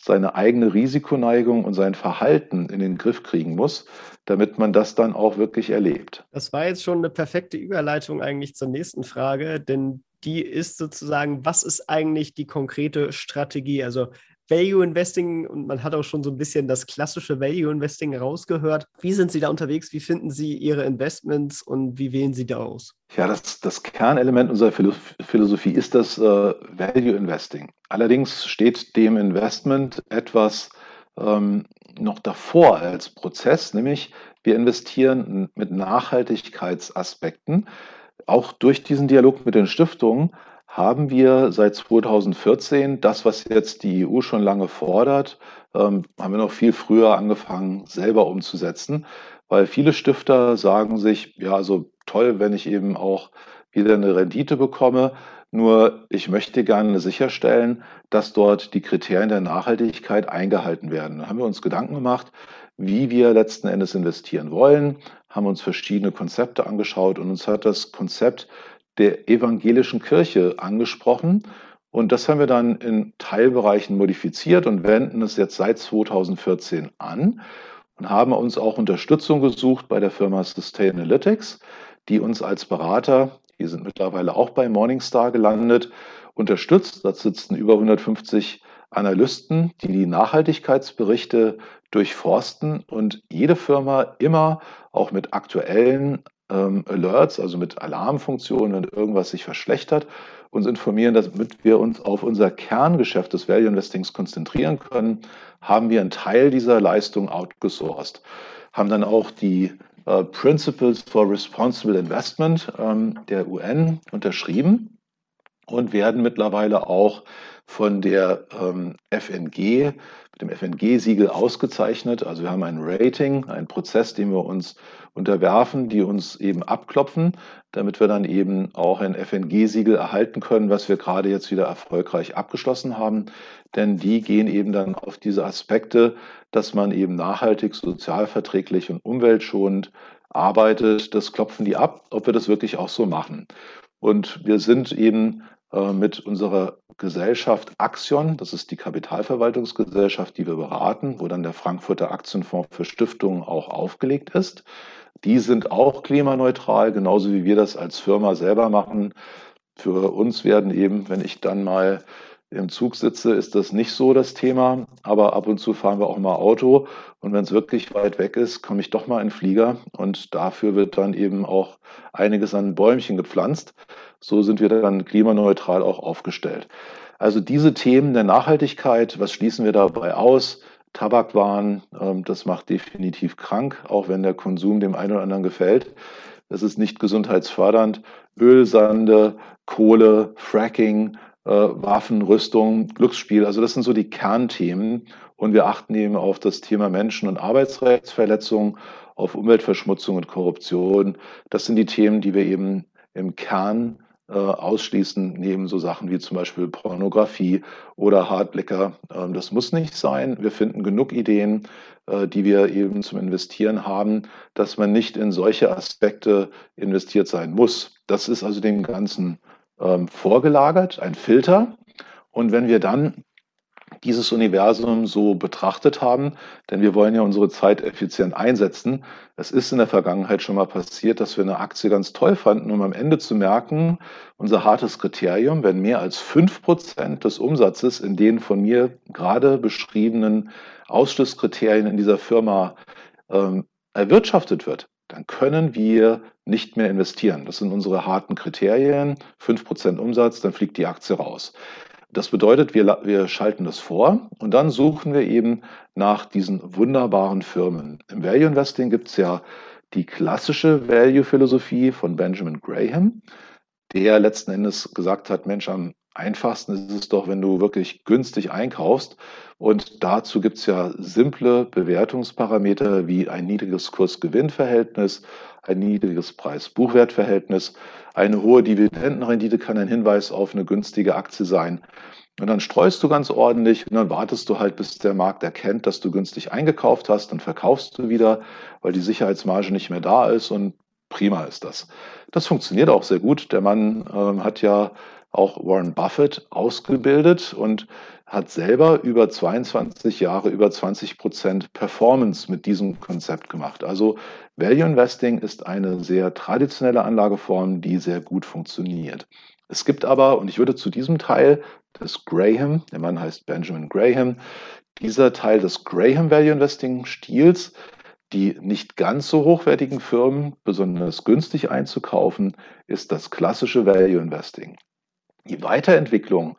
seine eigene Risikoneigung und sein Verhalten in den Griff kriegen muss, damit man das dann auch wirklich erlebt. Das war jetzt schon eine perfekte Überleitung eigentlich zur nächsten Frage, denn die ist sozusagen, was ist eigentlich die konkrete Strategie? Also Value Investing und man hat auch schon so ein bisschen das klassische Value Investing rausgehört. Wie sind Sie da unterwegs? Wie finden Sie Ihre Investments und wie wählen Sie da aus? Ja, das, das Kernelement unserer Philosophie ist das äh, Value Investing. Allerdings steht dem Investment etwas ähm, noch davor als Prozess, nämlich wir investieren mit Nachhaltigkeitsaspekten. Auch durch diesen Dialog mit den Stiftungen haben wir seit 2014 das, was jetzt die EU schon lange fordert, ähm, haben wir noch viel früher angefangen, selber umzusetzen, weil viele Stifter sagen sich, ja, also toll, wenn ich eben auch wieder eine Rendite bekomme, nur ich möchte gerne sicherstellen, dass dort die Kriterien der Nachhaltigkeit eingehalten werden. Da haben wir uns Gedanken gemacht, wie wir letzten Endes investieren wollen, haben uns verschiedene Konzepte angeschaut und uns hat das Konzept der evangelischen Kirche angesprochen. Und das haben wir dann in Teilbereichen modifiziert und wenden es jetzt seit 2014 an und haben uns auch Unterstützung gesucht bei der Firma Sustainalytics, die uns als Berater, die sind mittlerweile auch bei Morningstar gelandet, unterstützt. Da sitzen über 150 Analysten, die die Nachhaltigkeitsberichte durchforsten und jede Firma immer auch mit aktuellen ähm, Alerts, also mit Alarmfunktionen, wenn irgendwas sich verschlechtert, uns informieren, damit wir uns auf unser Kerngeschäft des Value Investings konzentrieren können, haben wir einen Teil dieser Leistung outgesourced, haben dann auch die äh, Principles for Responsible Investment ähm, der UN unterschrieben und werden mittlerweile auch von der ähm, FNG, mit dem FNG-Siegel ausgezeichnet. Also wir haben ein Rating, einen Prozess, den wir uns unterwerfen, die uns eben abklopfen, damit wir dann eben auch ein FNG-Siegel erhalten können, was wir gerade jetzt wieder erfolgreich abgeschlossen haben. Denn die gehen eben dann auf diese Aspekte, dass man eben nachhaltig, sozialverträglich und umweltschonend arbeitet. Das klopfen die ab, ob wir das wirklich auch so machen. Und wir sind eben mit unserer Gesellschaft Axion, das ist die Kapitalverwaltungsgesellschaft, die wir beraten, wo dann der Frankfurter Aktienfonds für Stiftungen auch aufgelegt ist. Die sind auch klimaneutral, genauso wie wir das als Firma selber machen. Für uns werden eben, wenn ich dann mal im Zug sitze, ist das nicht so das Thema, aber ab und zu fahren wir auch mal Auto und wenn es wirklich weit weg ist, komme ich doch mal in Flieger und dafür wird dann eben auch einiges an Bäumchen gepflanzt. So sind wir dann klimaneutral auch aufgestellt. Also diese Themen der Nachhaltigkeit, was schließen wir dabei aus? Tabakwaren, ähm, das macht definitiv krank, auch wenn der Konsum dem einen oder anderen gefällt. Das ist nicht gesundheitsfördernd. Ölsande, Kohle, Fracking, äh, Waffenrüstung, Glücksspiel, also das sind so die Kernthemen. Und wir achten eben auf das Thema Menschen- und Arbeitsrechtsverletzungen, auf Umweltverschmutzung und Korruption. Das sind die Themen, die wir eben im Kern ausschließen, neben so Sachen wie zum Beispiel Pornografie oder Hardlicker. Ähm, das muss nicht sein. Wir finden genug Ideen, äh, die wir eben zum Investieren haben, dass man nicht in solche Aspekte investiert sein muss. Das ist also dem Ganzen ähm, vorgelagert, ein Filter. Und wenn wir dann dieses Universum so betrachtet haben, denn wir wollen ja unsere Zeit effizient einsetzen. Es ist in der Vergangenheit schon mal passiert, dass wir eine Aktie ganz toll fanden, um am Ende zu merken, unser hartes Kriterium, wenn mehr als fünf Prozent des Umsatzes in den von mir gerade beschriebenen Ausschlusskriterien in dieser Firma ähm, erwirtschaftet wird, dann können wir nicht mehr investieren. Das sind unsere harten Kriterien. Fünf Prozent Umsatz, dann fliegt die Aktie raus. Das bedeutet, wir, wir schalten das vor und dann suchen wir eben nach diesen wunderbaren Firmen. Im Value Investing gibt es ja die klassische Value-Philosophie von Benjamin Graham, der letzten Endes gesagt hat, Mensch, am einfachsten ist es doch, wenn du wirklich günstig einkaufst. Und dazu gibt es ja simple Bewertungsparameter wie ein niedriges Kurs-Gewinn-Verhältnis, ein niedriges Preis-Buchwert-Verhältnis. Eine hohe Dividendenrendite kann ein Hinweis auf eine günstige Aktie sein. Und dann streust du ganz ordentlich und dann wartest du halt, bis der Markt erkennt, dass du günstig eingekauft hast, dann verkaufst du wieder, weil die Sicherheitsmarge nicht mehr da ist und prima ist das. Das funktioniert auch sehr gut. Der Mann äh, hat ja auch Warren Buffett ausgebildet und hat selber über 22 Jahre über 20 Prozent Performance mit diesem Konzept gemacht. Also Value Investing ist eine sehr traditionelle Anlageform, die sehr gut funktioniert. Es gibt aber, und ich würde zu diesem Teil des Graham, der Mann heißt Benjamin Graham, dieser Teil des Graham Value Investing Stils, die nicht ganz so hochwertigen Firmen besonders günstig einzukaufen, ist das klassische Value Investing. Die Weiterentwicklung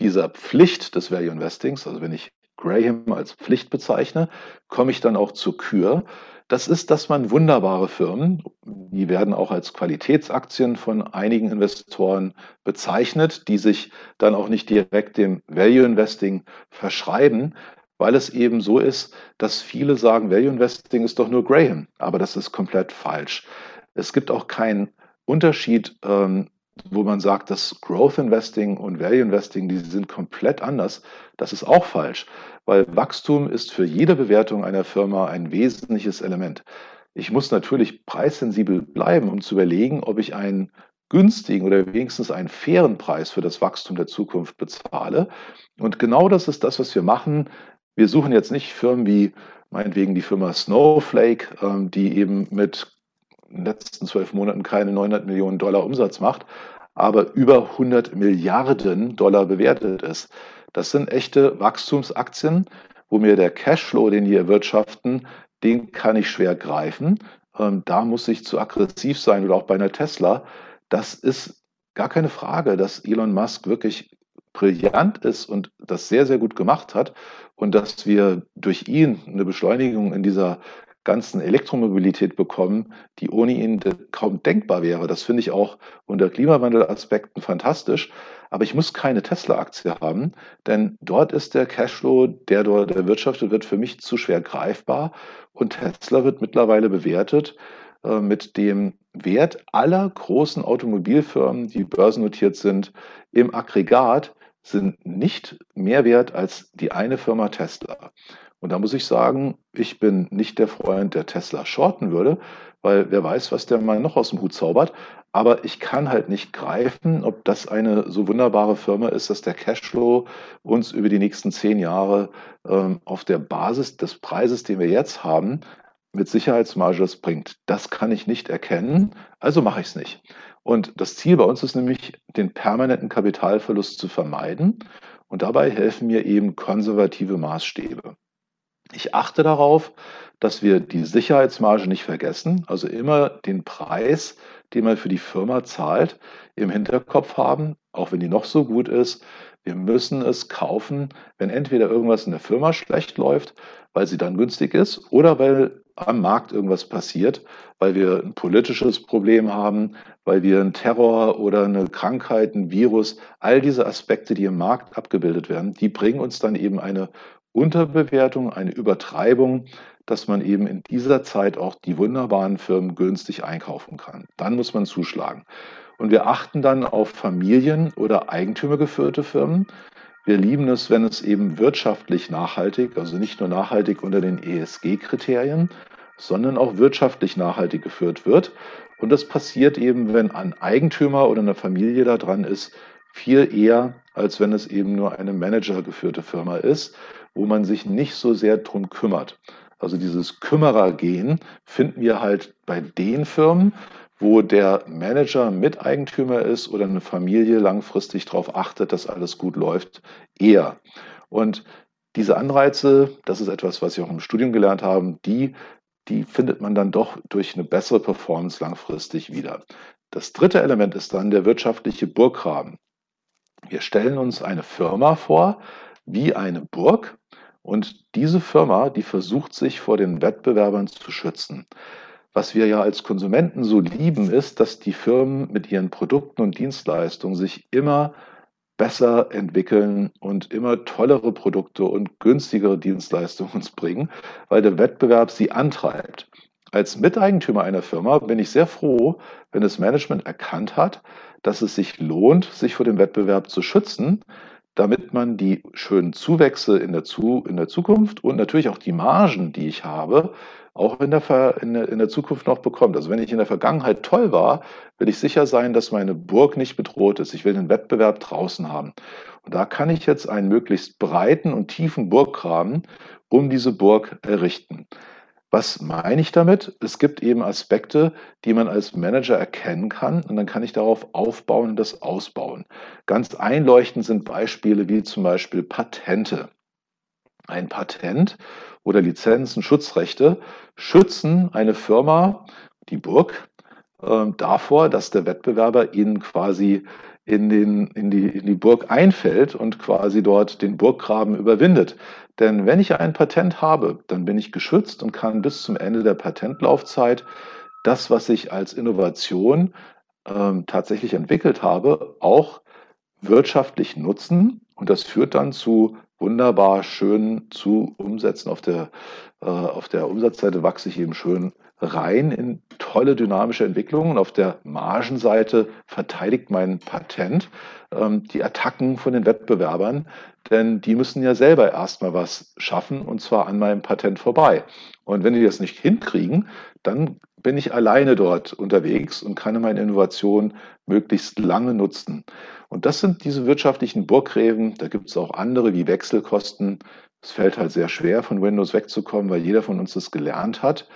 dieser Pflicht des Value Investings, also wenn ich Graham als Pflicht bezeichne, komme ich dann auch zur Kür. Das ist, dass man wunderbare Firmen, die werden auch als Qualitätsaktien von einigen Investoren bezeichnet, die sich dann auch nicht direkt dem Value Investing verschreiben, weil es eben so ist, dass viele sagen, Value Investing ist doch nur Graham, aber das ist komplett falsch. Es gibt auch keinen Unterschied ähm, wo man sagt, dass Growth Investing und Value Investing, die sind komplett anders, das ist auch falsch, weil Wachstum ist für jede Bewertung einer Firma ein wesentliches Element. Ich muss natürlich preissensibel bleiben, um zu überlegen, ob ich einen günstigen oder wenigstens einen fairen Preis für das Wachstum der Zukunft bezahle. Und genau das ist das, was wir machen. Wir suchen jetzt nicht Firmen wie meinetwegen die Firma Snowflake, ähm, die eben mit den letzten zwölf Monaten keine 900 Millionen Dollar Umsatz macht, aber über 100 Milliarden Dollar bewertet ist. Das sind echte Wachstumsaktien, wo mir der Cashflow, den die erwirtschaften, den kann ich schwer greifen. Ähm, da muss ich zu aggressiv sein oder auch bei einer Tesla. Das ist gar keine Frage, dass Elon Musk wirklich brillant ist und das sehr, sehr gut gemacht hat und dass wir durch ihn eine Beschleunigung in dieser ganzen Elektromobilität bekommen, die ohne ihn kaum denkbar wäre. Das finde ich auch unter Klimawandelaspekten fantastisch. Aber ich muss keine Tesla-Aktie haben, denn dort ist der Cashflow, der dort erwirtschaftet wird, für mich zu schwer greifbar. Und Tesla wird mittlerweile bewertet äh, mit dem Wert aller großen Automobilfirmen, die börsennotiert sind, im Aggregat sind nicht mehr wert als die eine Firma Tesla. Und da muss ich sagen, ich bin nicht der Freund, der Tesla shorten würde, weil wer weiß, was der mal noch aus dem Hut zaubert. Aber ich kann halt nicht greifen, ob das eine so wunderbare Firma ist, dass der Cashflow uns über die nächsten zehn Jahre ähm, auf der Basis des Preises, den wir jetzt haben, mit Sicherheitsmarge das bringt. Das kann ich nicht erkennen, also mache ich es nicht. Und das Ziel bei uns ist nämlich, den permanenten Kapitalverlust zu vermeiden. Und dabei helfen mir eben konservative Maßstäbe. Ich achte darauf, dass wir die Sicherheitsmarge nicht vergessen, also immer den Preis, den man für die Firma zahlt, im Hinterkopf haben, auch wenn die noch so gut ist. Wir müssen es kaufen, wenn entweder irgendwas in der Firma schlecht läuft, weil sie dann günstig ist, oder weil am Markt irgendwas passiert, weil wir ein politisches Problem haben, weil wir einen Terror oder eine Krankheit, ein Virus, all diese Aspekte, die im Markt abgebildet werden, die bringen uns dann eben eine Unterbewertung, eine Übertreibung, dass man eben in dieser Zeit auch die wunderbaren Firmen günstig einkaufen kann. Dann muss man zuschlagen. Und wir achten dann auf Familien- oder Eigentümergeführte Firmen. Wir lieben es, wenn es eben wirtschaftlich nachhaltig, also nicht nur nachhaltig unter den ESG-Kriterien, sondern auch wirtschaftlich nachhaltig geführt wird. Und das passiert eben, wenn ein Eigentümer oder eine Familie da dran ist, viel eher, als wenn es eben nur eine managergeführte Firma ist wo man sich nicht so sehr drum kümmert. Also dieses Kümmerergehen finden wir halt bei den Firmen, wo der Manager Miteigentümer ist oder eine Familie langfristig darauf achtet, dass alles gut läuft, eher. Und diese Anreize, das ist etwas, was ich auch im Studium gelernt habe, die, die findet man dann doch durch eine bessere Performance langfristig wieder. Das dritte Element ist dann der wirtschaftliche Burggraben. Wir stellen uns eine Firma vor, wie eine Burg und diese Firma, die versucht sich vor den Wettbewerbern zu schützen. Was wir ja als Konsumenten so lieben, ist, dass die Firmen mit ihren Produkten und Dienstleistungen sich immer besser entwickeln und immer tollere Produkte und günstigere Dienstleistungen uns bringen, weil der Wettbewerb sie antreibt. Als Miteigentümer einer Firma bin ich sehr froh, wenn das Management erkannt hat, dass es sich lohnt, sich vor dem Wettbewerb zu schützen, damit man die schönen Zuwächse in der, Zu in der Zukunft und natürlich auch die Margen, die ich habe, auch in der, in, der, in der Zukunft noch bekommt. Also wenn ich in der Vergangenheit toll war, will ich sicher sein, dass meine Burg nicht bedroht ist. Ich will den Wettbewerb draußen haben. Und da kann ich jetzt einen möglichst breiten und tiefen Burggraben um diese Burg errichten. Was meine ich damit? Es gibt eben Aspekte, die man als Manager erkennen kann und dann kann ich darauf aufbauen und das ausbauen. Ganz einleuchtend sind Beispiele wie zum Beispiel Patente. Ein Patent oder Lizenzen, Schutzrechte schützen eine Firma, die Burg, äh, davor, dass der Wettbewerber ihnen quasi in, den, in, die, in die Burg einfällt und quasi dort den Burggraben überwindet. Denn wenn ich ein Patent habe, dann bin ich geschützt und kann bis zum Ende der Patentlaufzeit das, was ich als Innovation ähm, tatsächlich entwickelt habe, auch wirtschaftlich nutzen. Und das führt dann zu wunderbar schönen zu Umsätzen. Auf der, äh, auf der Umsatzseite wachse ich eben schön rein in tolle dynamische Entwicklungen. Auf der Margenseite verteidigt mein Patent ähm, die Attacken von den Wettbewerbern, denn die müssen ja selber erstmal was schaffen und zwar an meinem Patent vorbei. Und wenn die das nicht hinkriegen, dann bin ich alleine dort unterwegs und kann meine Innovation möglichst lange nutzen. Und das sind diese wirtschaftlichen Burggräben. Da gibt es auch andere wie Wechselkosten. Es fällt halt sehr schwer, von Windows wegzukommen, weil jeder von uns das gelernt hat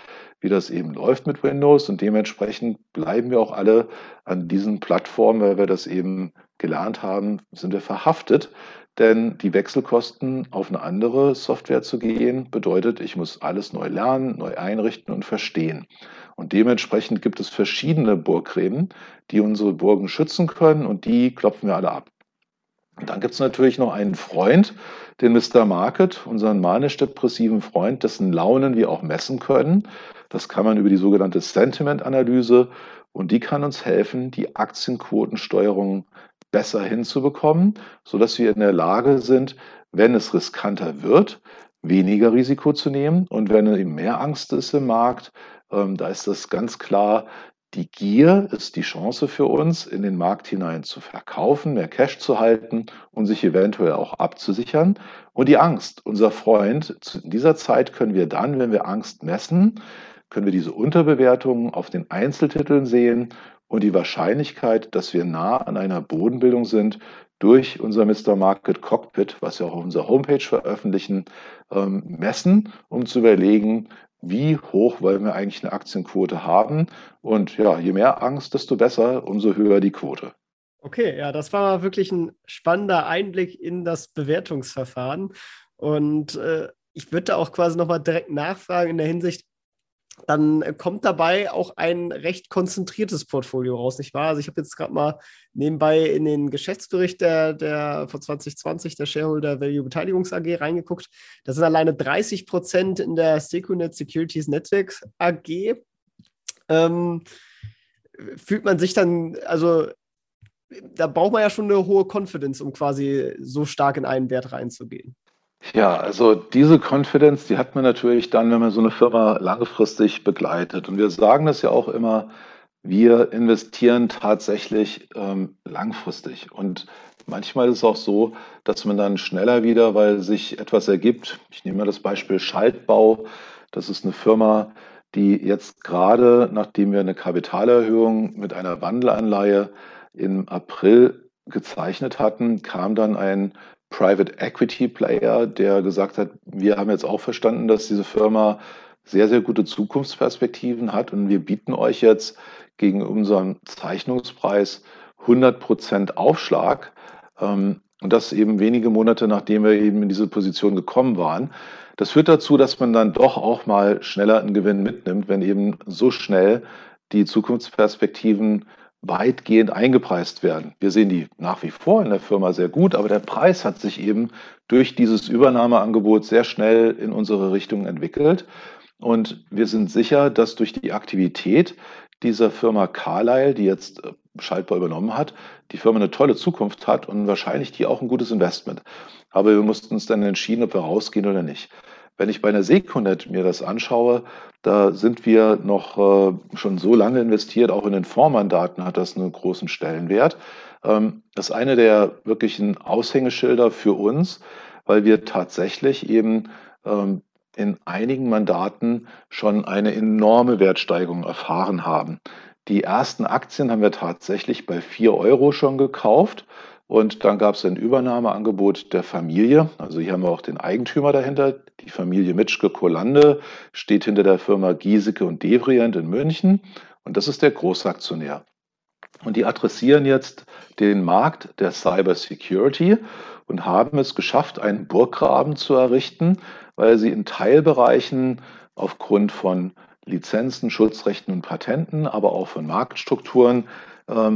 wie das eben läuft mit Windows. Und dementsprechend bleiben wir auch alle an diesen Plattformen, weil wir das eben gelernt haben, sind wir verhaftet. Denn die Wechselkosten auf eine andere Software zu gehen, bedeutet, ich muss alles neu lernen, neu einrichten und verstehen. Und dementsprechend gibt es verschiedene Burggräben, die unsere Burgen schützen können und die klopfen wir alle ab. Und dann gibt es natürlich noch einen Freund, den Mr. Market, unseren manisch-depressiven Freund, dessen Launen wir auch messen können. Das kann man über die sogenannte Sentiment-Analyse und die kann uns helfen, die Aktienquotensteuerung besser hinzubekommen, sodass wir in der Lage sind, wenn es riskanter wird, weniger Risiko zu nehmen. Und wenn eben mehr Angst ist im Markt, ähm, da ist das ganz klar, die Gier ist die Chance für uns, in den Markt hinein zu verkaufen, mehr Cash zu halten und sich eventuell auch abzusichern. Und die Angst, unser Freund, in dieser Zeit können wir dann, wenn wir Angst messen, können wir diese Unterbewertungen auf den Einzeltiteln sehen und die Wahrscheinlichkeit, dass wir nah an einer Bodenbildung sind, durch unser Mr. Market Cockpit, was wir auch auf unserer Homepage veröffentlichen, ähm, messen, um zu überlegen, wie hoch wollen wir eigentlich eine Aktienquote haben. Und ja, je mehr Angst, desto besser, umso höher die Quote. Okay, ja, das war wirklich ein spannender Einblick in das Bewertungsverfahren. Und äh, ich würde da auch quasi nochmal direkt nachfragen in der Hinsicht, dann kommt dabei auch ein recht konzentriertes Portfolio raus, nicht wahr? Also ich habe jetzt gerade mal nebenbei in den Geschäftsbericht der, der von 2020 der Shareholder Value Beteiligungs AG reingeguckt. Das sind alleine 30 Prozent in der Secunet Securities Networks AG. Ähm, fühlt man sich dann, also da braucht man ja schon eine hohe Confidence, um quasi so stark in einen Wert reinzugehen. Ja, also diese Confidence, die hat man natürlich dann, wenn man so eine Firma langfristig begleitet. Und wir sagen das ja auch immer, wir investieren tatsächlich ähm, langfristig. Und manchmal ist es auch so, dass man dann schneller wieder, weil sich etwas ergibt. Ich nehme mal das Beispiel Schaltbau. Das ist eine Firma, die jetzt gerade, nachdem wir eine Kapitalerhöhung mit einer Wandelanleihe im April gezeichnet hatten, kam dann ein Private Equity Player, der gesagt hat, wir haben jetzt auch verstanden, dass diese Firma sehr, sehr gute Zukunftsperspektiven hat und wir bieten euch jetzt gegen unseren Zeichnungspreis 100 Prozent Aufschlag. Ähm, und das eben wenige Monate, nachdem wir eben in diese Position gekommen waren. Das führt dazu, dass man dann doch auch mal schneller einen Gewinn mitnimmt, wenn eben so schnell die Zukunftsperspektiven weitgehend eingepreist werden. Wir sehen die nach wie vor in der Firma sehr gut, aber der Preis hat sich eben durch dieses Übernahmeangebot sehr schnell in unsere Richtung entwickelt. Und wir sind sicher, dass durch die Aktivität dieser Firma Carlyle, die jetzt schaltbar übernommen hat, die Firma eine tolle Zukunft hat und wahrscheinlich die auch ein gutes Investment. Aber wir mussten uns dann entschieden, ob wir rausgehen oder nicht. Wenn ich bei einer Seconet mir das anschaue, da sind wir noch äh, schon so lange investiert, auch in den Fondsmandaten hat das einen großen Stellenwert. Ähm, das ist eine der wirklichen Aushängeschilder für uns, weil wir tatsächlich eben ähm, in einigen Mandaten schon eine enorme Wertsteigerung erfahren haben. Die ersten Aktien haben wir tatsächlich bei 4 Euro schon gekauft. Und dann gab es ein Übernahmeangebot der Familie. Also hier haben wir auch den Eigentümer dahinter. Die Familie Mitschke-Kolande steht hinter der Firma Giesecke und Devrient in München. Und das ist der Großaktionär. Und die adressieren jetzt den Markt der Cyber Security und haben es geschafft, einen Burggraben zu errichten, weil sie in Teilbereichen aufgrund von Lizenzen, Schutzrechten und Patenten, aber auch von Marktstrukturen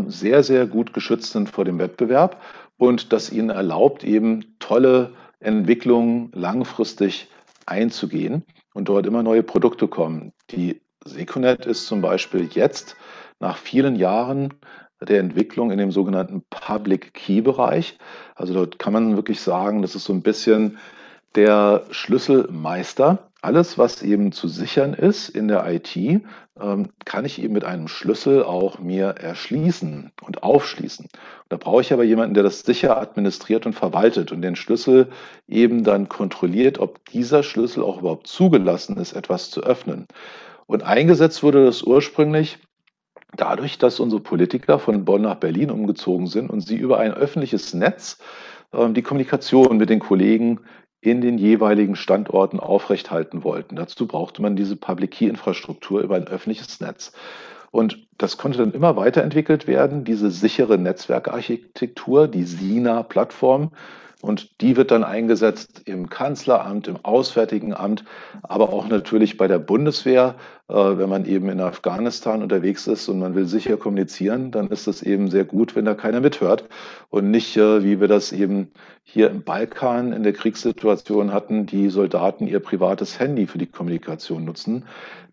sehr, sehr gut geschützt sind vor dem Wettbewerb und das ihnen erlaubt, eben tolle Entwicklungen langfristig einzugehen und dort immer neue Produkte kommen. Die Seconet ist zum Beispiel jetzt nach vielen Jahren der Entwicklung in dem sogenannten Public Key Bereich. Also dort kann man wirklich sagen, das ist so ein bisschen der Schlüsselmeister. Alles, was eben zu sichern ist in der IT, ähm, kann ich eben mit einem Schlüssel auch mir erschließen und aufschließen. Da brauche ich aber jemanden, der das sicher administriert und verwaltet und den Schlüssel eben dann kontrolliert, ob dieser Schlüssel auch überhaupt zugelassen ist, etwas zu öffnen. Und eingesetzt wurde das ursprünglich dadurch, dass unsere Politiker von Bonn nach Berlin umgezogen sind und sie über ein öffentliches Netz ähm, die Kommunikation mit den Kollegen in den jeweiligen Standorten aufrechthalten wollten. Dazu brauchte man diese Public Key Infrastruktur über ein öffentliches Netz. Und das konnte dann immer weiterentwickelt werden, diese sichere Netzwerkarchitektur, die SINA-Plattform, und die wird dann eingesetzt im Kanzleramt, im Auswärtigen Amt, aber auch natürlich bei der Bundeswehr. Äh, wenn man eben in Afghanistan unterwegs ist und man will sicher kommunizieren, dann ist es eben sehr gut, wenn da keiner mithört und nicht, äh, wie wir das eben hier im Balkan in der Kriegssituation hatten, die Soldaten ihr privates Handy für die Kommunikation nutzen.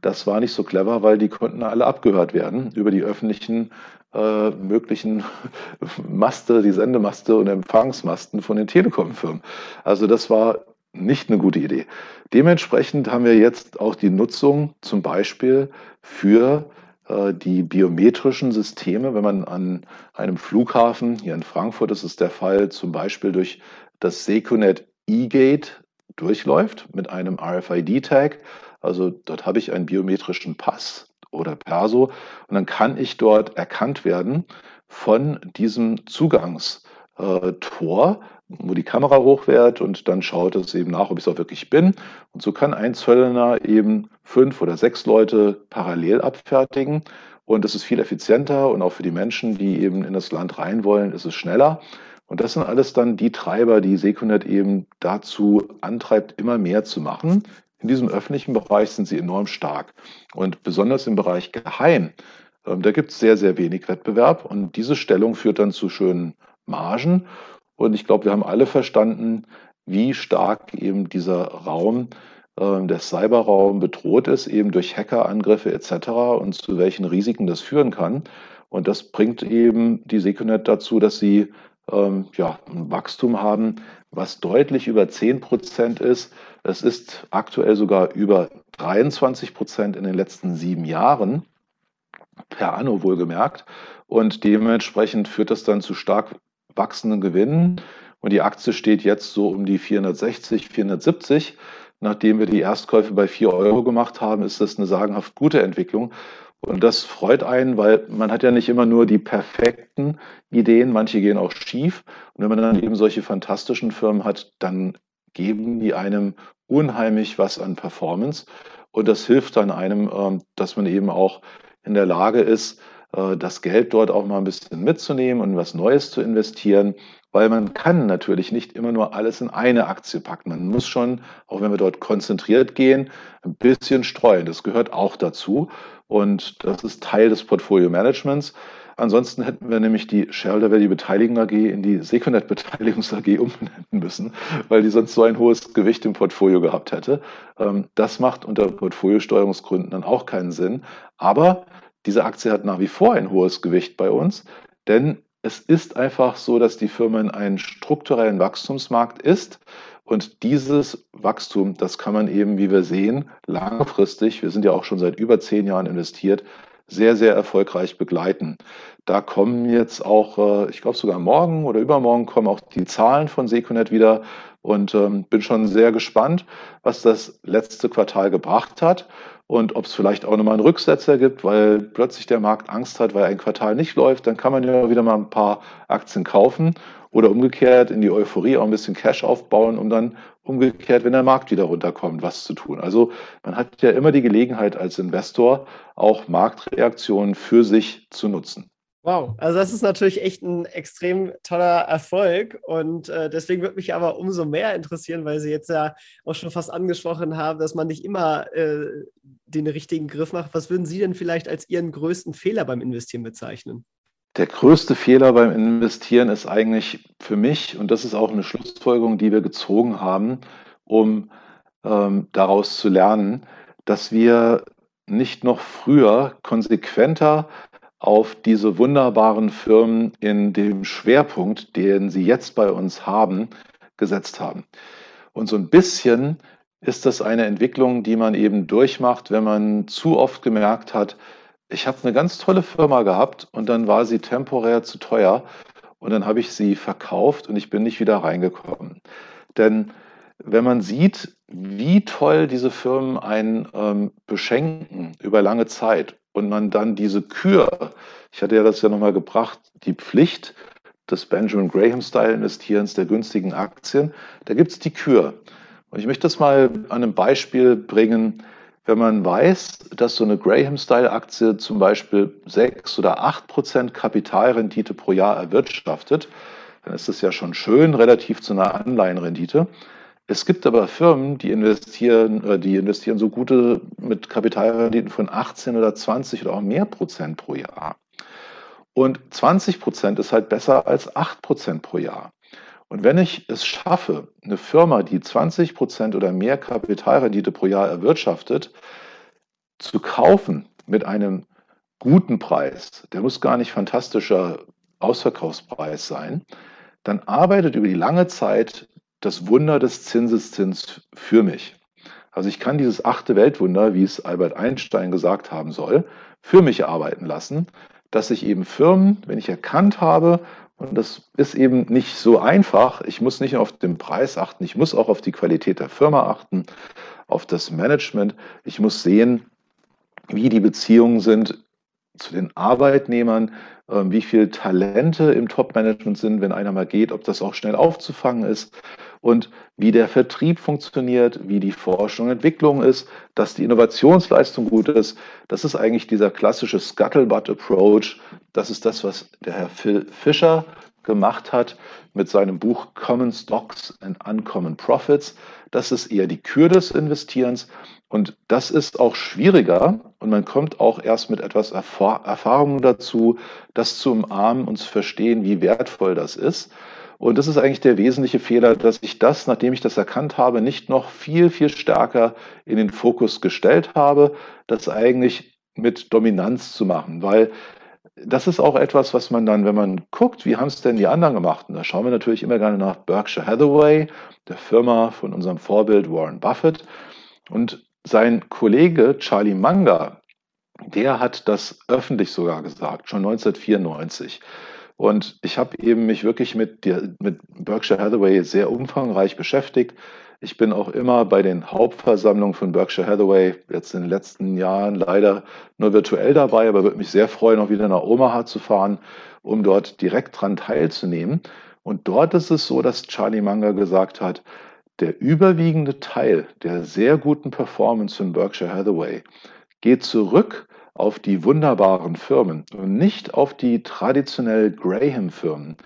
Das war nicht so clever, weil die konnten alle abgehört werden über die öffentlichen äh, möglichen Maste, die Sendemaste und Empfangsmasten von den Telekom-Firmen. Also das war nicht eine gute Idee. Dementsprechend haben wir jetzt auch die Nutzung zum Beispiel für äh, die biometrischen Systeme, wenn man an einem Flughafen, hier in Frankfurt ist es der Fall, zum Beispiel durch das Seconet eGate durchläuft mit einem RFID-Tag. Also dort habe ich einen biometrischen Pass oder Perso. Und dann kann ich dort erkannt werden von diesem Zugangstor, wo die Kamera hochwährt und dann schaut es eben nach, ob ich es auch wirklich bin. Und so kann ein Zöllner eben fünf oder sechs Leute parallel abfertigen. Und das ist viel effizienter und auch für die Menschen, die eben in das Land rein wollen, ist es schneller. Und das sind alles dann die Treiber, die Secunet eben dazu antreibt, immer mehr zu machen. In diesem öffentlichen Bereich sind sie enorm stark. Und besonders im Bereich Geheim, ähm, da gibt es sehr, sehr wenig Wettbewerb. Und diese Stellung führt dann zu schönen Margen. Und ich glaube, wir haben alle verstanden, wie stark eben dieser Raum, äh, der Cyberraum bedroht ist, eben durch Hackerangriffe etc. und zu welchen Risiken das führen kann. Und das bringt eben die Secunet dazu, dass sie ähm, ja, ein Wachstum haben, was deutlich über 10 Prozent ist. Es ist aktuell sogar über 23 Prozent in den letzten sieben Jahren, per anno wohlgemerkt. Und dementsprechend führt das dann zu stark wachsenden Gewinnen. Und die Aktie steht jetzt so um die 460, 470. Nachdem wir die Erstkäufe bei 4 Euro gemacht haben, ist das eine sagenhaft gute Entwicklung. Und das freut einen, weil man hat ja nicht immer nur die perfekten Ideen, manche gehen auch schief. Und wenn man dann eben solche fantastischen Firmen hat, dann geben die einem unheimlich was an Performance. Und das hilft dann einem, ähm, dass man eben auch in der Lage ist, äh, das Geld dort auch mal ein bisschen mitzunehmen und was Neues zu investieren, weil man kann natürlich nicht immer nur alles in eine Aktie packen. Man muss schon, auch wenn wir dort konzentriert gehen, ein bisschen streuen. Das gehört auch dazu und das ist Teil des Portfolio Managements. Ansonsten hätten wir nämlich die Shareholder Value Beteiligung AG in die Seconet Beteiligungs AG umbenennen müssen, weil die sonst so ein hohes Gewicht im Portfolio gehabt hätte. Ähm, das macht unter Portfoliosteuerungsgründen dann auch keinen Sinn. Aber diese Aktie hat nach wie vor ein hohes Gewicht bei uns, denn es ist einfach so, dass die Firma in einem strukturellen Wachstumsmarkt ist. Und dieses Wachstum, das kann man eben, wie wir sehen, langfristig, wir sind ja auch schon seit über zehn Jahren investiert, sehr, sehr erfolgreich begleiten. Da kommen jetzt auch, äh, ich glaube sogar morgen oder übermorgen kommen auch die Zahlen von Seconet wieder und ähm, bin schon sehr gespannt, was das letzte Quartal gebracht hat und ob es vielleicht auch nochmal einen Rücksetzer gibt, weil plötzlich der Markt Angst hat, weil ein Quartal nicht läuft, dann kann man ja wieder mal ein paar Aktien kaufen oder umgekehrt in die Euphorie auch ein bisschen Cash aufbauen, um dann umgekehrt, wenn der Markt wieder runterkommt, was zu tun. Also man hat ja immer die Gelegenheit als Investor auch Marktreaktionen für sich zu nutzen. Wow, also das ist natürlich echt ein extrem toller Erfolg und äh, deswegen würde mich aber umso mehr interessieren, weil Sie jetzt ja auch schon fast angesprochen haben, dass man nicht immer äh, den richtigen Griff macht. Was würden Sie denn vielleicht als Ihren größten Fehler beim Investieren bezeichnen? Der größte Fehler beim Investieren ist eigentlich für mich, und das ist auch eine Schlussfolgerung, die wir gezogen haben, um ähm, daraus zu lernen, dass wir nicht noch früher konsequenter auf diese wunderbaren Firmen in dem Schwerpunkt, den sie jetzt bei uns haben, gesetzt haben. Und so ein bisschen ist das eine Entwicklung, die man eben durchmacht, wenn man zu oft gemerkt hat, ich habe eine ganz tolle Firma gehabt und dann war sie temporär zu teuer und dann habe ich sie verkauft und ich bin nicht wieder reingekommen. Denn wenn man sieht, wie toll diese Firmen einen ähm, beschenken über lange Zeit und man dann diese Kür, ich hatte ja das ja nochmal gebracht, die Pflicht des Benjamin Graham-Style-Investierens der günstigen Aktien, da gibt es die Kür. Und ich möchte das mal an einem Beispiel bringen, wenn man weiß, dass so eine Graham-Style-Aktie zum Beispiel 6 oder 8 Prozent Kapitalrendite pro Jahr erwirtschaftet, dann ist das ja schon schön relativ zu einer Anleihenrendite. Es gibt aber Firmen, die investieren, äh, die investieren so gute mit Kapitalrenditen von 18 oder 20 oder auch mehr Prozent pro Jahr. Und 20 Prozent ist halt besser als 8 Prozent pro Jahr. Und wenn ich es schaffe, eine Firma, die 20 Prozent oder mehr Kapitalrendite pro Jahr erwirtschaftet, zu kaufen mit einem guten Preis, der muss gar nicht fantastischer Ausverkaufspreis sein, dann arbeitet über die lange Zeit das Wunder des Zinseszins für mich. Also ich kann dieses achte Weltwunder, wie es Albert Einstein gesagt haben soll, für mich arbeiten lassen, dass ich eben Firmen, wenn ich erkannt habe, und das ist eben nicht so einfach, ich muss nicht nur auf den Preis achten, ich muss auch auf die Qualität der Firma achten, auf das Management, ich muss sehen, wie die Beziehungen sind zu den Arbeitnehmern, ähm, wie viele Talente im Top-Management sind, wenn einer mal geht, ob das auch schnell aufzufangen ist und wie der Vertrieb funktioniert, wie die Forschung und Entwicklung ist, dass die Innovationsleistung gut ist. Das ist eigentlich dieser klassische Scuttlebutt-Approach. Das ist das, was der Herr Phil Fischer gemacht hat mit seinem Buch Common Stocks and Uncommon Profits. Das ist eher die Kür des Investierens. Und das ist auch schwieriger und man kommt auch erst mit etwas Erfahrung dazu, das zu umarmen und zu verstehen, wie wertvoll das ist. Und das ist eigentlich der wesentliche Fehler, dass ich das, nachdem ich das erkannt habe, nicht noch viel, viel stärker in den Fokus gestellt habe, das eigentlich mit Dominanz zu machen, weil das ist auch etwas, was man dann, wenn man guckt, wie haben es denn die anderen gemacht? Und da schauen wir natürlich immer gerne nach Berkshire Hathaway, der Firma von unserem Vorbild Warren Buffett. Und sein Kollege Charlie Munger, der hat das öffentlich sogar gesagt, schon 1994. Und ich habe eben mich wirklich mit, der, mit Berkshire Hathaway sehr umfangreich beschäftigt. Ich bin auch immer bei den Hauptversammlungen von Berkshire Hathaway jetzt in den letzten Jahren leider nur virtuell dabei, aber würde mich sehr freuen, auch wieder nach Omaha zu fahren, um dort direkt dran teilzunehmen. Und dort ist es so, dass Charlie Munger gesagt hat, der überwiegende Teil der sehr guten Performance von Berkshire Hathaway geht zurück auf die wunderbaren Firmen und nicht auf die traditionell Graham-Firmen.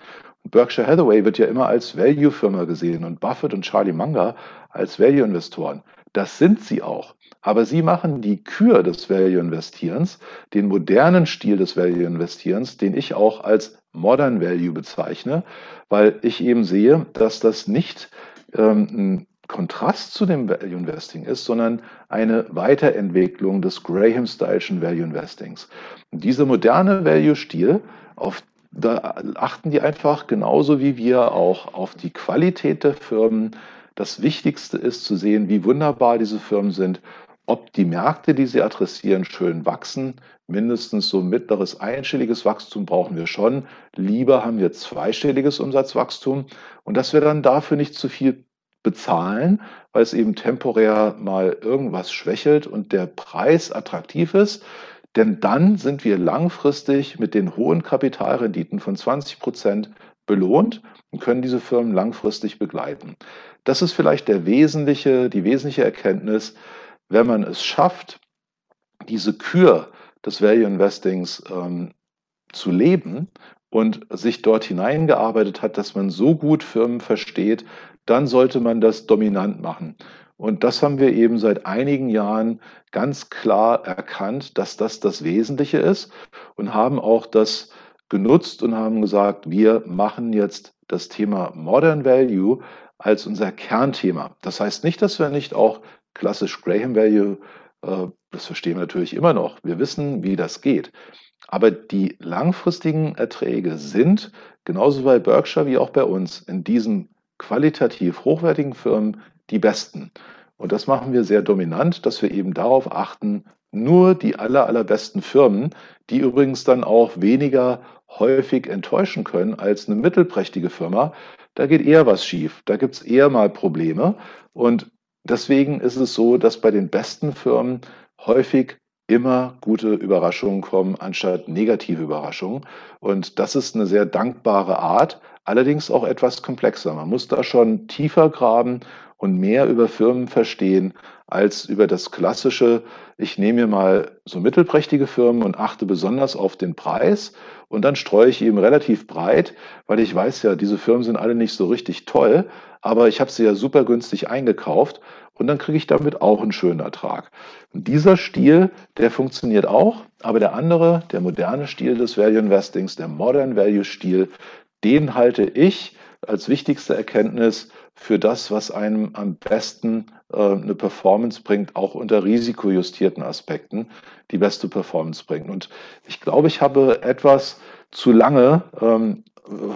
Berkshire Hathaway wird ja immer als Value-Firma gesehen und Buffett und Charlie Munger als Value-Investoren. Das sind sie auch. Aber sie machen die Kür des Value-Investierens, den modernen Stil des Value-Investierens, den ich auch als Modern Value bezeichne, weil ich eben sehe, dass das nicht ähm, ein Kontrast zu dem Value Investing ist, sondern eine Weiterentwicklung des Graham-Style'schen Value Investings. Und dieser moderne Value-Stil, da achten die einfach genauso wie wir auch auf die Qualität der Firmen. Das Wichtigste ist zu sehen, wie wunderbar diese Firmen sind, ob die Märkte, die sie adressieren, schön wachsen. Mindestens so mittleres einstelliges Wachstum brauchen wir schon. Lieber haben wir zweistelliges Umsatzwachstum und dass wir dann dafür nicht zu viel bezahlen, weil es eben temporär mal irgendwas schwächelt und der Preis attraktiv ist. Denn dann sind wir langfristig mit den hohen Kapitalrenditen von 20 Prozent belohnt und können diese Firmen langfristig begleiten. Das ist vielleicht der wesentliche, die wesentliche Erkenntnis, wenn man es schafft, diese Kür des Value Investings ähm, zu leben und sich dort hineingearbeitet hat, dass man so gut Firmen versteht, dann sollte man das dominant machen. Und das haben wir eben seit einigen Jahren ganz klar erkannt, dass das das Wesentliche ist und haben auch das genutzt und haben gesagt, wir machen jetzt das Thema Modern Value als unser Kernthema. Das heißt nicht, dass wir nicht auch klassisch Graham Value, äh, das verstehen wir natürlich immer noch. Wir wissen, wie das geht. Aber die langfristigen Erträge sind genauso bei Berkshire wie auch bei uns in diesem qualitativ hochwertigen Firmen die besten. Und das machen wir sehr dominant, dass wir eben darauf achten, nur die aller, allerbesten Firmen, die übrigens dann auch weniger häufig enttäuschen können als eine mittelprächtige Firma, da geht eher was schief, da gibt es eher mal Probleme. Und deswegen ist es so, dass bei den besten Firmen häufig immer gute Überraschungen kommen, anstatt negative Überraschungen. Und das ist eine sehr dankbare Art, allerdings auch etwas komplexer. Man muss da schon tiefer graben und mehr über Firmen verstehen als über das klassische, ich nehme mir mal so mittelprächtige Firmen und achte besonders auf den Preis und dann streue ich eben relativ breit, weil ich weiß ja, diese Firmen sind alle nicht so richtig toll, aber ich habe sie ja super günstig eingekauft und dann kriege ich damit auch einen schönen Ertrag. Und dieser Stil, der funktioniert auch, aber der andere, der moderne Stil des Value Investings, der Modern Value Stil, den halte ich als wichtigste Erkenntnis für das, was einem am besten äh, eine Performance bringt, auch unter risikojustierten Aspekten die beste Performance bringt. Und ich glaube, ich habe etwas zu lange ähm,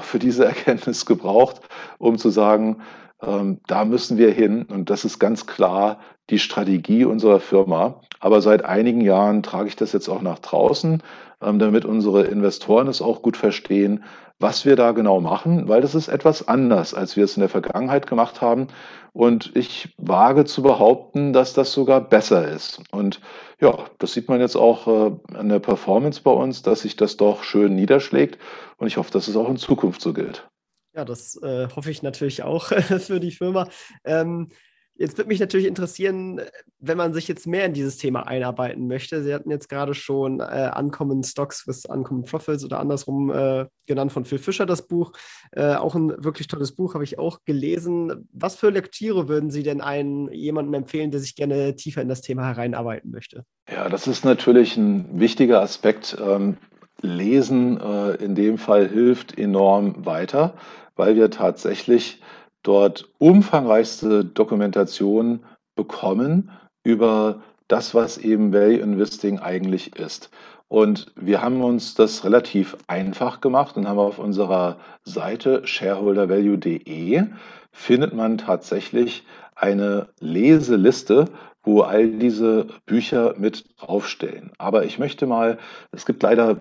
für diese Erkenntnis gebraucht, um zu sagen, ähm, da müssen wir hin. Und das ist ganz klar die Strategie unserer Firma. Aber seit einigen Jahren trage ich das jetzt auch nach draußen, ähm, damit unsere Investoren es auch gut verstehen, was wir da genau machen, weil das ist etwas anders, als wir es in der Vergangenheit gemacht haben. Und ich wage zu behaupten, dass das sogar besser ist. Und ja, das sieht man jetzt auch äh, an der Performance bei uns, dass sich das doch schön niederschlägt. Und ich hoffe, dass es auch in Zukunft so gilt. Ja, das äh, hoffe ich natürlich auch für die Firma. Ähm, Jetzt würde mich natürlich interessieren, wenn man sich jetzt mehr in dieses Thema einarbeiten möchte. Sie hatten jetzt gerade schon äh, Uncommon Stocks with Uncommon Profits oder andersrum äh, genannt von Phil Fischer das Buch. Äh, auch ein wirklich tolles Buch, habe ich auch gelesen. Was für Lektüre würden Sie denn einen jemandem empfehlen, der sich gerne tiefer in das Thema hereinarbeiten möchte? Ja, das ist natürlich ein wichtiger Aspekt. Ähm, Lesen äh, in dem Fall hilft enorm weiter, weil wir tatsächlich dort umfangreichste Dokumentation bekommen über das, was eben Value Investing eigentlich ist. Und wir haben uns das relativ einfach gemacht und haben auf unserer Seite shareholdervalue.de findet man tatsächlich eine Leseliste, wo all diese Bücher mit draufstehen. Aber ich möchte mal, es gibt leider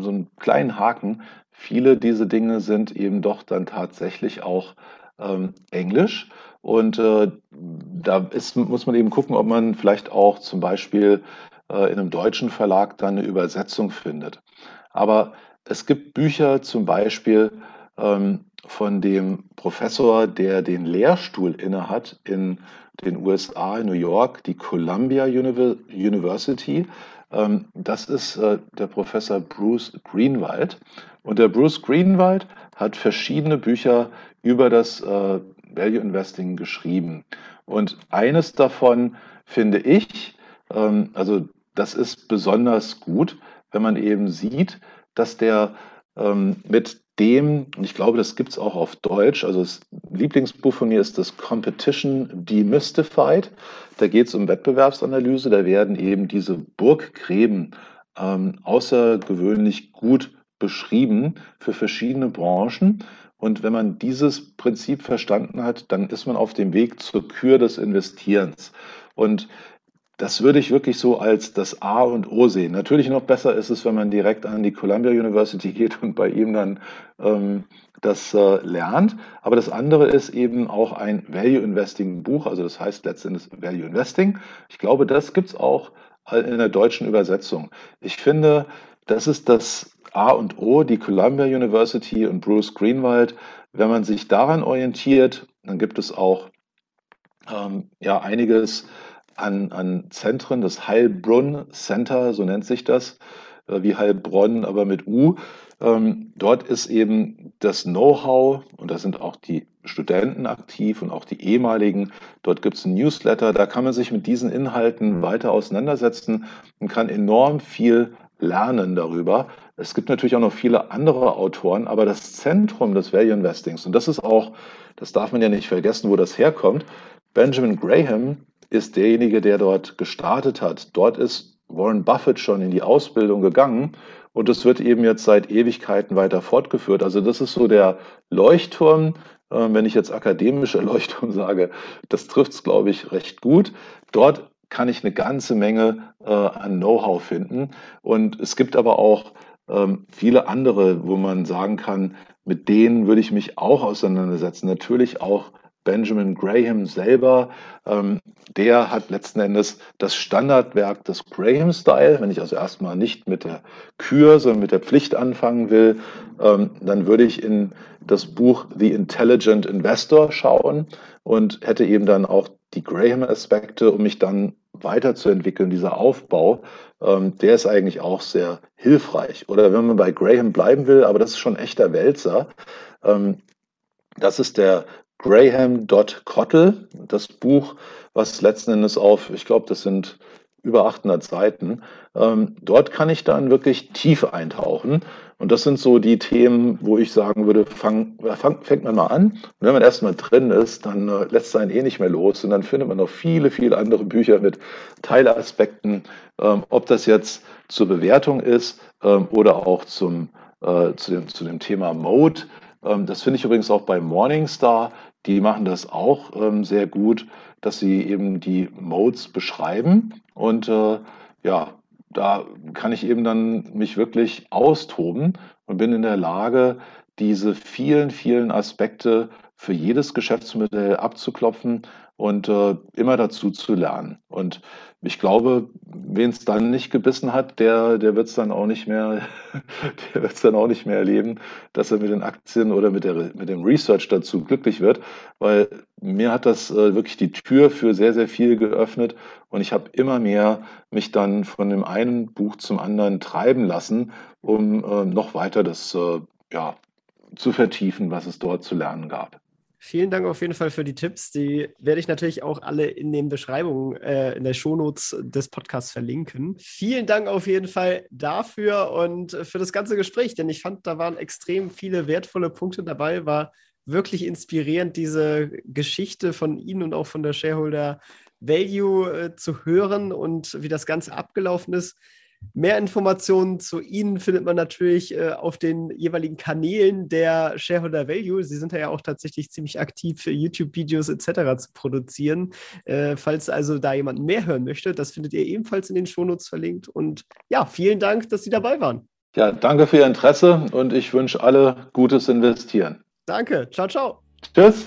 so einen kleinen Haken, viele dieser Dinge sind eben doch dann tatsächlich auch ähm, Englisch. Und äh, da ist, muss man eben gucken, ob man vielleicht auch zum Beispiel äh, in einem deutschen Verlag dann eine Übersetzung findet. Aber es gibt Bücher zum Beispiel ähm, von dem Professor, der den Lehrstuhl innehat in den USA, in New York, die Columbia University. Ähm, das ist äh, der Professor Bruce Greenwald. Und der Bruce Greenwald hat verschiedene Bücher über das äh, Value Investing geschrieben. Und eines davon finde ich, ähm, also das ist besonders gut, wenn man eben sieht, dass der ähm, mit dem, und ich glaube, das gibt es auch auf Deutsch, also das Lieblingsbuch von mir ist das Competition Demystified. Da geht es um Wettbewerbsanalyse, da werden eben diese Burggräben ähm, außergewöhnlich gut beschrieben für verschiedene Branchen. Und wenn man dieses Prinzip verstanden hat, dann ist man auf dem Weg zur Kür des Investierens. Und das würde ich wirklich so als das A und O sehen. Natürlich noch besser ist es, wenn man direkt an die Columbia University geht und bei ihm dann ähm, das äh, lernt. Aber das andere ist eben auch ein Value Investing Buch, also das heißt letztendlich Value Investing. Ich glaube, das gibt es auch in der deutschen Übersetzung. Ich finde, das ist das A und O, die Columbia University und Bruce Greenwald. Wenn man sich daran orientiert, dann gibt es auch ähm, ja einiges an, an Zentren, das Heilbrunn Center, so nennt sich das, äh, wie Heilbronn, aber mit U. Ähm, dort ist eben das Know-how, und da sind auch die Studenten aktiv und auch die ehemaligen. Dort gibt es ein Newsletter, da kann man sich mit diesen Inhalten weiter auseinandersetzen und kann enorm viel lernen darüber. Es gibt natürlich auch noch viele andere Autoren, aber das Zentrum des Value Investings, und das ist auch, das darf man ja nicht vergessen, wo das herkommt, Benjamin Graham ist derjenige, der dort gestartet hat. Dort ist Warren Buffett schon in die Ausbildung gegangen und es wird eben jetzt seit Ewigkeiten weiter fortgeführt. Also das ist so der Leuchtturm. Ähm, wenn ich jetzt akademischer Leuchtturm sage, das trifft es, glaube ich, recht gut. Dort kann ich eine ganze Menge äh, an Know-how finden. Und es gibt aber auch ähm, viele andere, wo man sagen kann, mit denen würde ich mich auch auseinandersetzen. Natürlich auch Benjamin Graham selber, ähm, der hat letzten Endes das Standardwerk des Graham-Style. Wenn ich also erstmal nicht mit der Kür, sondern mit der Pflicht anfangen will, ähm, dann würde ich in das Buch The Intelligent Investor schauen und hätte eben dann auch die Graham-Aspekte, um mich dann weiterzuentwickeln. Dieser Aufbau, ähm, der ist eigentlich auch sehr hilfreich. Oder wenn man bei Graham bleiben will, aber das ist schon echter Wälzer, ähm, das ist der Graham Dot Cottle, das Buch, was letzten Endes auf, ich glaube, das sind über 800 Seiten. Ähm, dort kann ich dann wirklich tief eintauchen. Und das sind so die Themen, wo ich sagen würde, fang, fang, fängt man mal an. Und wenn man erstmal drin ist, dann äh, lässt es einen eh nicht mehr los. Und dann findet man noch viele, viele andere Bücher mit Teilaspekten, ähm, ob das jetzt zur Bewertung ist ähm, oder auch zum, äh, zu, dem, zu dem Thema Mode. Ähm, das finde ich übrigens auch bei Morningstar. Die machen das auch ähm, sehr gut, dass sie eben die Modes beschreiben. Und äh, ja, da kann ich eben dann mich wirklich austoben und bin in der Lage, diese vielen, vielen Aspekte für jedes Geschäftsmodell abzuklopfen und äh, immer dazu zu lernen. Und ich glaube, wen es dann nicht gebissen hat, der, der wird es dann auch nicht mehr, der wird dann auch nicht mehr erleben, dass er mit den Aktien oder mit, der, mit dem Research dazu glücklich wird, weil mir hat das äh, wirklich die Tür für sehr, sehr viel geöffnet und ich habe immer mehr mich dann von dem einen Buch zum anderen treiben lassen, um äh, noch weiter das äh, ja, zu vertiefen, was es dort zu lernen gab. Vielen Dank auf jeden Fall für die Tipps. Die werde ich natürlich auch alle in den Beschreibungen, äh, in der Shownotes des Podcasts verlinken. Vielen Dank auf jeden Fall dafür und für das ganze Gespräch, denn ich fand, da waren extrem viele wertvolle Punkte dabei. War wirklich inspirierend, diese Geschichte von Ihnen und auch von der Shareholder Value äh, zu hören und wie das Ganze abgelaufen ist. Mehr Informationen zu Ihnen findet man natürlich äh, auf den jeweiligen Kanälen der Shareholder Value. Sie sind ja auch tatsächlich ziemlich aktiv für YouTube-Videos etc. zu produzieren. Äh, falls also da jemand mehr hören möchte, das findet ihr ebenfalls in den Shownotes verlinkt. Und ja, vielen Dank, dass Sie dabei waren. Ja, danke für Ihr Interesse und ich wünsche alle gutes Investieren. Danke. Ciao, ciao. Tschüss.